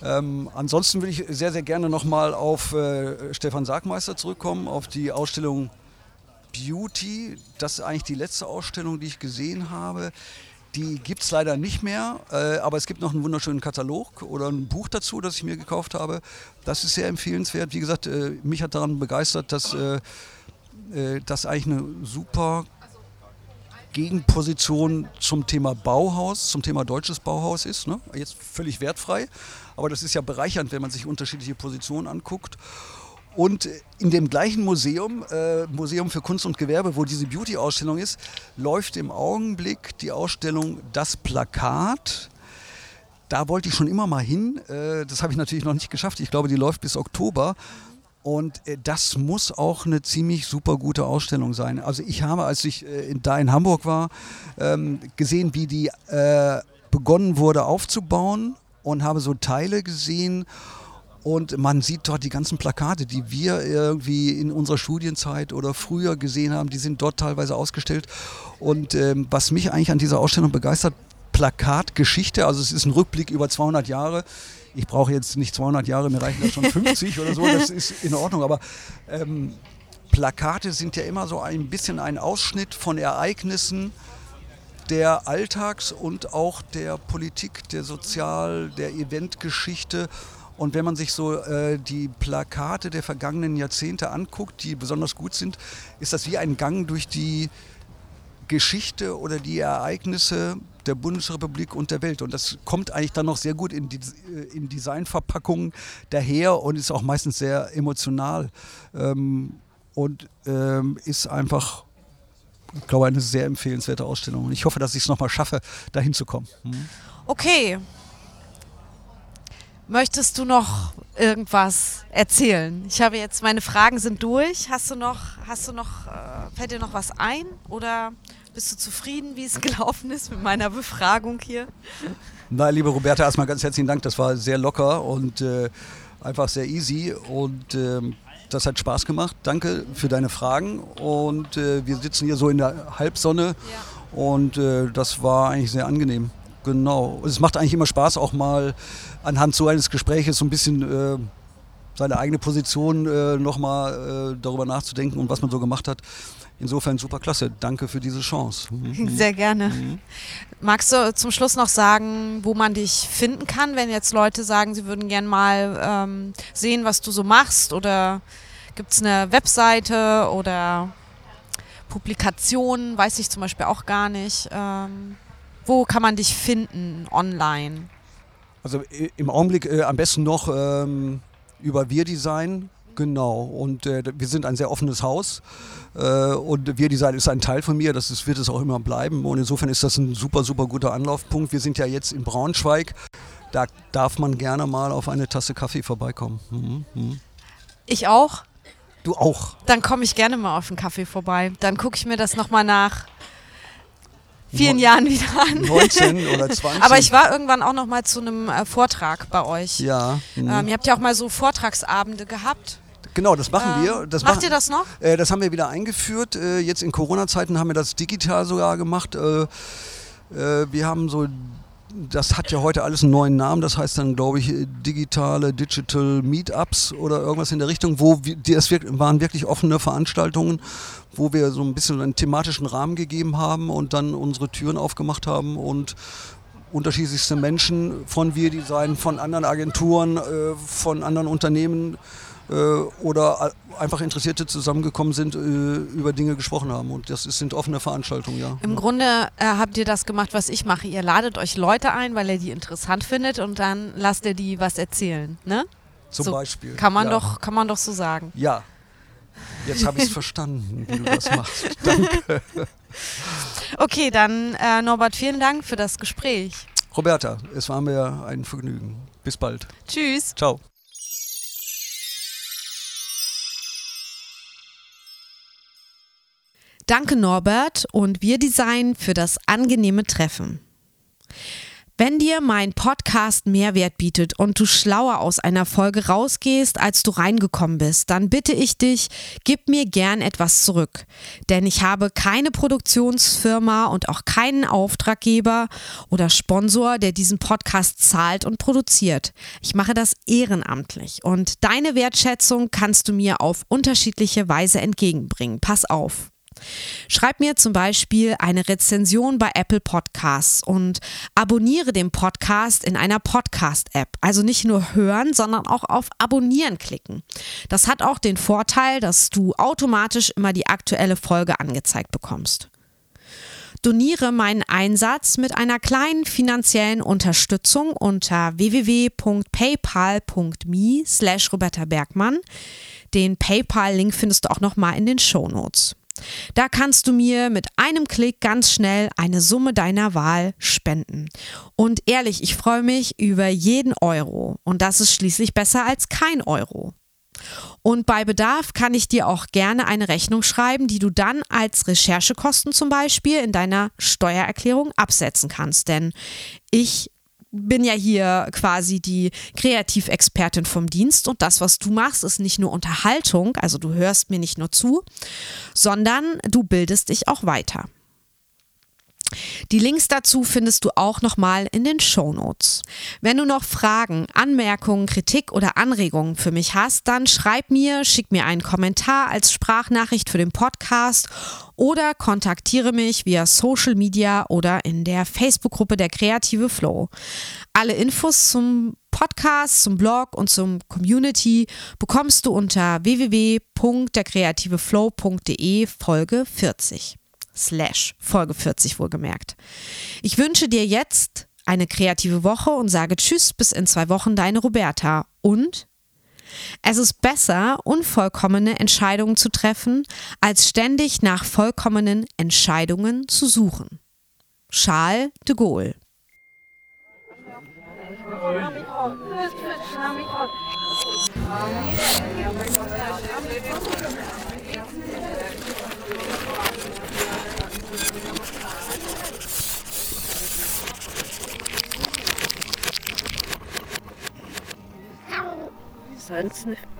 Speaker 4: Ähm, ansonsten will ich sehr, sehr gerne nochmal auf äh, Stefan Sargmeister zurückkommen, auf die Ausstellung Beauty. Das ist eigentlich die letzte Ausstellung, die ich gesehen habe. Die gibt es leider nicht mehr, äh, aber es gibt noch einen wunderschönen Katalog oder ein Buch dazu, das ich mir gekauft habe. Das ist sehr empfehlenswert. Wie gesagt, äh, mich hat daran begeistert, dass äh, äh, das eigentlich eine super Gegenposition zum Thema Bauhaus, zum Thema deutsches Bauhaus ist. Ne? Jetzt völlig wertfrei, aber das ist ja bereichernd, wenn man sich unterschiedliche Positionen anguckt. Und in dem gleichen Museum, äh, Museum für Kunst und Gewerbe, wo diese Beauty-Ausstellung ist, läuft im Augenblick die Ausstellung Das Plakat. Da wollte ich schon immer mal hin. Äh, das habe ich natürlich noch nicht geschafft. Ich glaube, die läuft bis Oktober. Und äh, das muss auch eine ziemlich super gute Ausstellung sein. Also ich habe, als ich äh, da in Hamburg war, ähm, gesehen, wie die äh, begonnen wurde aufzubauen und habe so Teile gesehen. Und man sieht dort die ganzen Plakate, die wir irgendwie in unserer Studienzeit oder früher gesehen haben, die sind dort teilweise ausgestellt. Und ähm, was mich eigentlich an dieser Ausstellung begeistert, Plakatgeschichte, also es ist ein Rückblick über 200 Jahre. Ich brauche jetzt nicht 200 Jahre, mir reichen das schon 50 oder so, das ist in Ordnung. Aber ähm, Plakate sind ja immer so ein bisschen ein Ausschnitt von Ereignissen, der Alltags- und auch der Politik, der Sozial-, der Eventgeschichte. Und wenn man sich so äh, die Plakate der vergangenen Jahrzehnte anguckt, die besonders gut sind, ist das wie ein Gang durch die Geschichte oder die Ereignisse der Bundesrepublik und der Welt. Und das kommt eigentlich dann noch sehr gut in, die, in Designverpackungen daher und ist auch meistens sehr emotional ähm, und ähm, ist einfach ich glaube, eine sehr empfehlenswerte Ausstellung. Und ich hoffe, dass ich es nochmal schaffe, da hinzukommen. Hm?
Speaker 1: Okay. Möchtest du noch irgendwas erzählen? Ich habe jetzt, meine Fragen sind durch. Hast du noch, hast du noch, äh, fällt dir noch was ein? Oder bist du zufrieden, wie es gelaufen ist mit meiner Befragung hier?
Speaker 4: Na, liebe Roberta, erstmal ganz herzlichen Dank. Das war sehr locker und äh, einfach sehr easy. Und ähm, Das hat Spaß gemacht. Danke für deine Fragen. Und äh, wir sitzen hier so in der Halbsonne. Und äh, das war eigentlich sehr angenehm. Genau. Es macht eigentlich immer Spaß, auch mal anhand so eines Gespräches so ein bisschen äh, seine eigene Position äh, nochmal äh, darüber nachzudenken und was man so gemacht hat. Insofern super klasse. Danke für diese Chance. Mhm.
Speaker 1: Sehr gerne. Magst du zum Schluss noch sagen, wo man dich finden kann, wenn jetzt Leute sagen, sie würden gern mal ähm, sehen, was du so machst? Oder gibt es eine Webseite oder Publikationen? Weiß ich zum Beispiel auch gar nicht. Ähm, wo kann man dich finden online?
Speaker 4: Also im Augenblick äh, am besten noch ähm, über Wir Design. Genau. Und äh, wir sind ein sehr offenes Haus. Äh, und Wir Design ist ein Teil von mir. Das ist, wird es auch immer bleiben. Und insofern ist das ein super, super guter Anlaufpunkt. Wir sind ja jetzt in Braunschweig. Da darf man gerne mal auf eine Tasse Kaffee vorbeikommen. Mhm. Mhm.
Speaker 1: Ich auch.
Speaker 4: Du auch.
Speaker 1: Dann komme ich gerne mal auf einen Kaffee vorbei. Dann gucke ich mir das nochmal nach vielen Jahren wieder an.
Speaker 4: 19 oder 20.
Speaker 1: Aber ich war irgendwann auch noch mal zu einem äh, Vortrag bei euch.
Speaker 4: Ja. mhm.
Speaker 1: Ähm, ihr habt ja auch mal so Vortragsabende gehabt.
Speaker 4: Genau, das machen
Speaker 1: Ähm,
Speaker 4: wir. Das
Speaker 1: macht
Speaker 4: machen-
Speaker 1: ihr das noch?
Speaker 4: Äh, das haben wir wieder eingeführt. Äh, jetzt in Corona-Zeiten haben wir das digital sogar gemacht. Äh, äh, wir haben so, das hat ja heute alles einen neuen Namen. Das heißt dann, glaube ich, digitale Digital Meetups oder irgendwas in der Richtung, wo wir, das waren wirklich offene Veranstaltungen, wo wir so ein bisschen einen thematischen Rahmen gegeben haben und dann unsere Türen aufgemacht haben und unterschiedlichste Menschen von Wir Design, von anderen Agenturen, äh, von anderen Unternehmen oder a- einfach Interessierte zusammengekommen sind, äh, über Dinge gesprochen haben. Und das sind offene Veranstaltungen, ja.
Speaker 1: Im Grunde äh, habt ihr das gemacht, was ich mache. Ihr ladet euch Leute ein, weil ihr die interessant findet und dann lasst ihr die was erzählen. Ne?
Speaker 4: Zum
Speaker 1: so
Speaker 4: Beispiel.
Speaker 1: Kann man,
Speaker 4: ja.
Speaker 1: doch, kann man doch so sagen.
Speaker 4: Ja. Jetzt habe ich es verstanden, wie du das machst. Danke.
Speaker 1: Okay, dann äh, Norbert, vielen Dank für das Gespräch.
Speaker 4: Roberta, es war mir ein Vergnügen. Bis bald.
Speaker 1: Tschüss.
Speaker 4: Ciao.
Speaker 1: Danke Norbert und Wir Design für das angenehme Treffen. Wenn dir mein Podcast Mehrwert bietet und du schlauer aus einer Folge rausgehst, als du reingekommen bist, dann bitte ich dich, gib mir gern etwas zurück. Denn ich habe keine Produktionsfirma und auch keinen Auftraggeber oder Sponsor, der diesen Podcast zahlt und produziert. Ich mache das ehrenamtlich und deine Wertschätzung kannst du mir auf unterschiedliche Weise entgegenbringen. Pass auf. Schreib mir zum Beispiel eine Rezension bei Apple Podcasts und abonniere den Podcast in einer Podcast-App. Also nicht nur hören, sondern auch auf Abonnieren klicken. Das hat auch den Vorteil, dass du automatisch immer die aktuelle Folge angezeigt bekommst. Doniere meinen Einsatz mit einer kleinen finanziellen Unterstützung unter www.paypal.me slash Roberta Bergmann. Den PayPal-Link findest du auch nochmal in den Shownotes. Da kannst du mir mit einem Klick ganz schnell eine Summe deiner Wahl spenden. Und ehrlich, ich freue mich über jeden Euro. Und das ist schließlich besser als kein Euro. Und bei Bedarf kann ich dir auch gerne eine Rechnung schreiben, die du dann als Recherchekosten zum Beispiel in deiner Steuererklärung absetzen kannst. Denn ich bin ja hier quasi die Kreativexpertin vom Dienst und das, was du machst, ist nicht nur Unterhaltung, also du hörst mir nicht nur zu, sondern du bildest dich auch weiter. Die Links dazu findest du auch nochmal in den Shownotes. Wenn du noch Fragen, Anmerkungen, Kritik oder Anregungen für mich hast, dann schreib mir, schick mir einen Kommentar als Sprachnachricht für den Podcast oder kontaktiere mich via Social Media oder in der Facebook-Gruppe der Kreative Flow. Alle Infos zum Podcast, zum Blog und zum Community bekommst du unter www.derkreativeflow.de Folge 40 slash Folge 40 wohlgemerkt. Ich wünsche dir jetzt eine kreative Woche und sage Tschüss bis in zwei Wochen, deine Roberta. Und es ist besser, unvollkommene Entscheidungen zu treffen, als ständig nach vollkommenen Entscheidungen zu suchen. Charles de Gaulle
Speaker 2: Sonst nicht.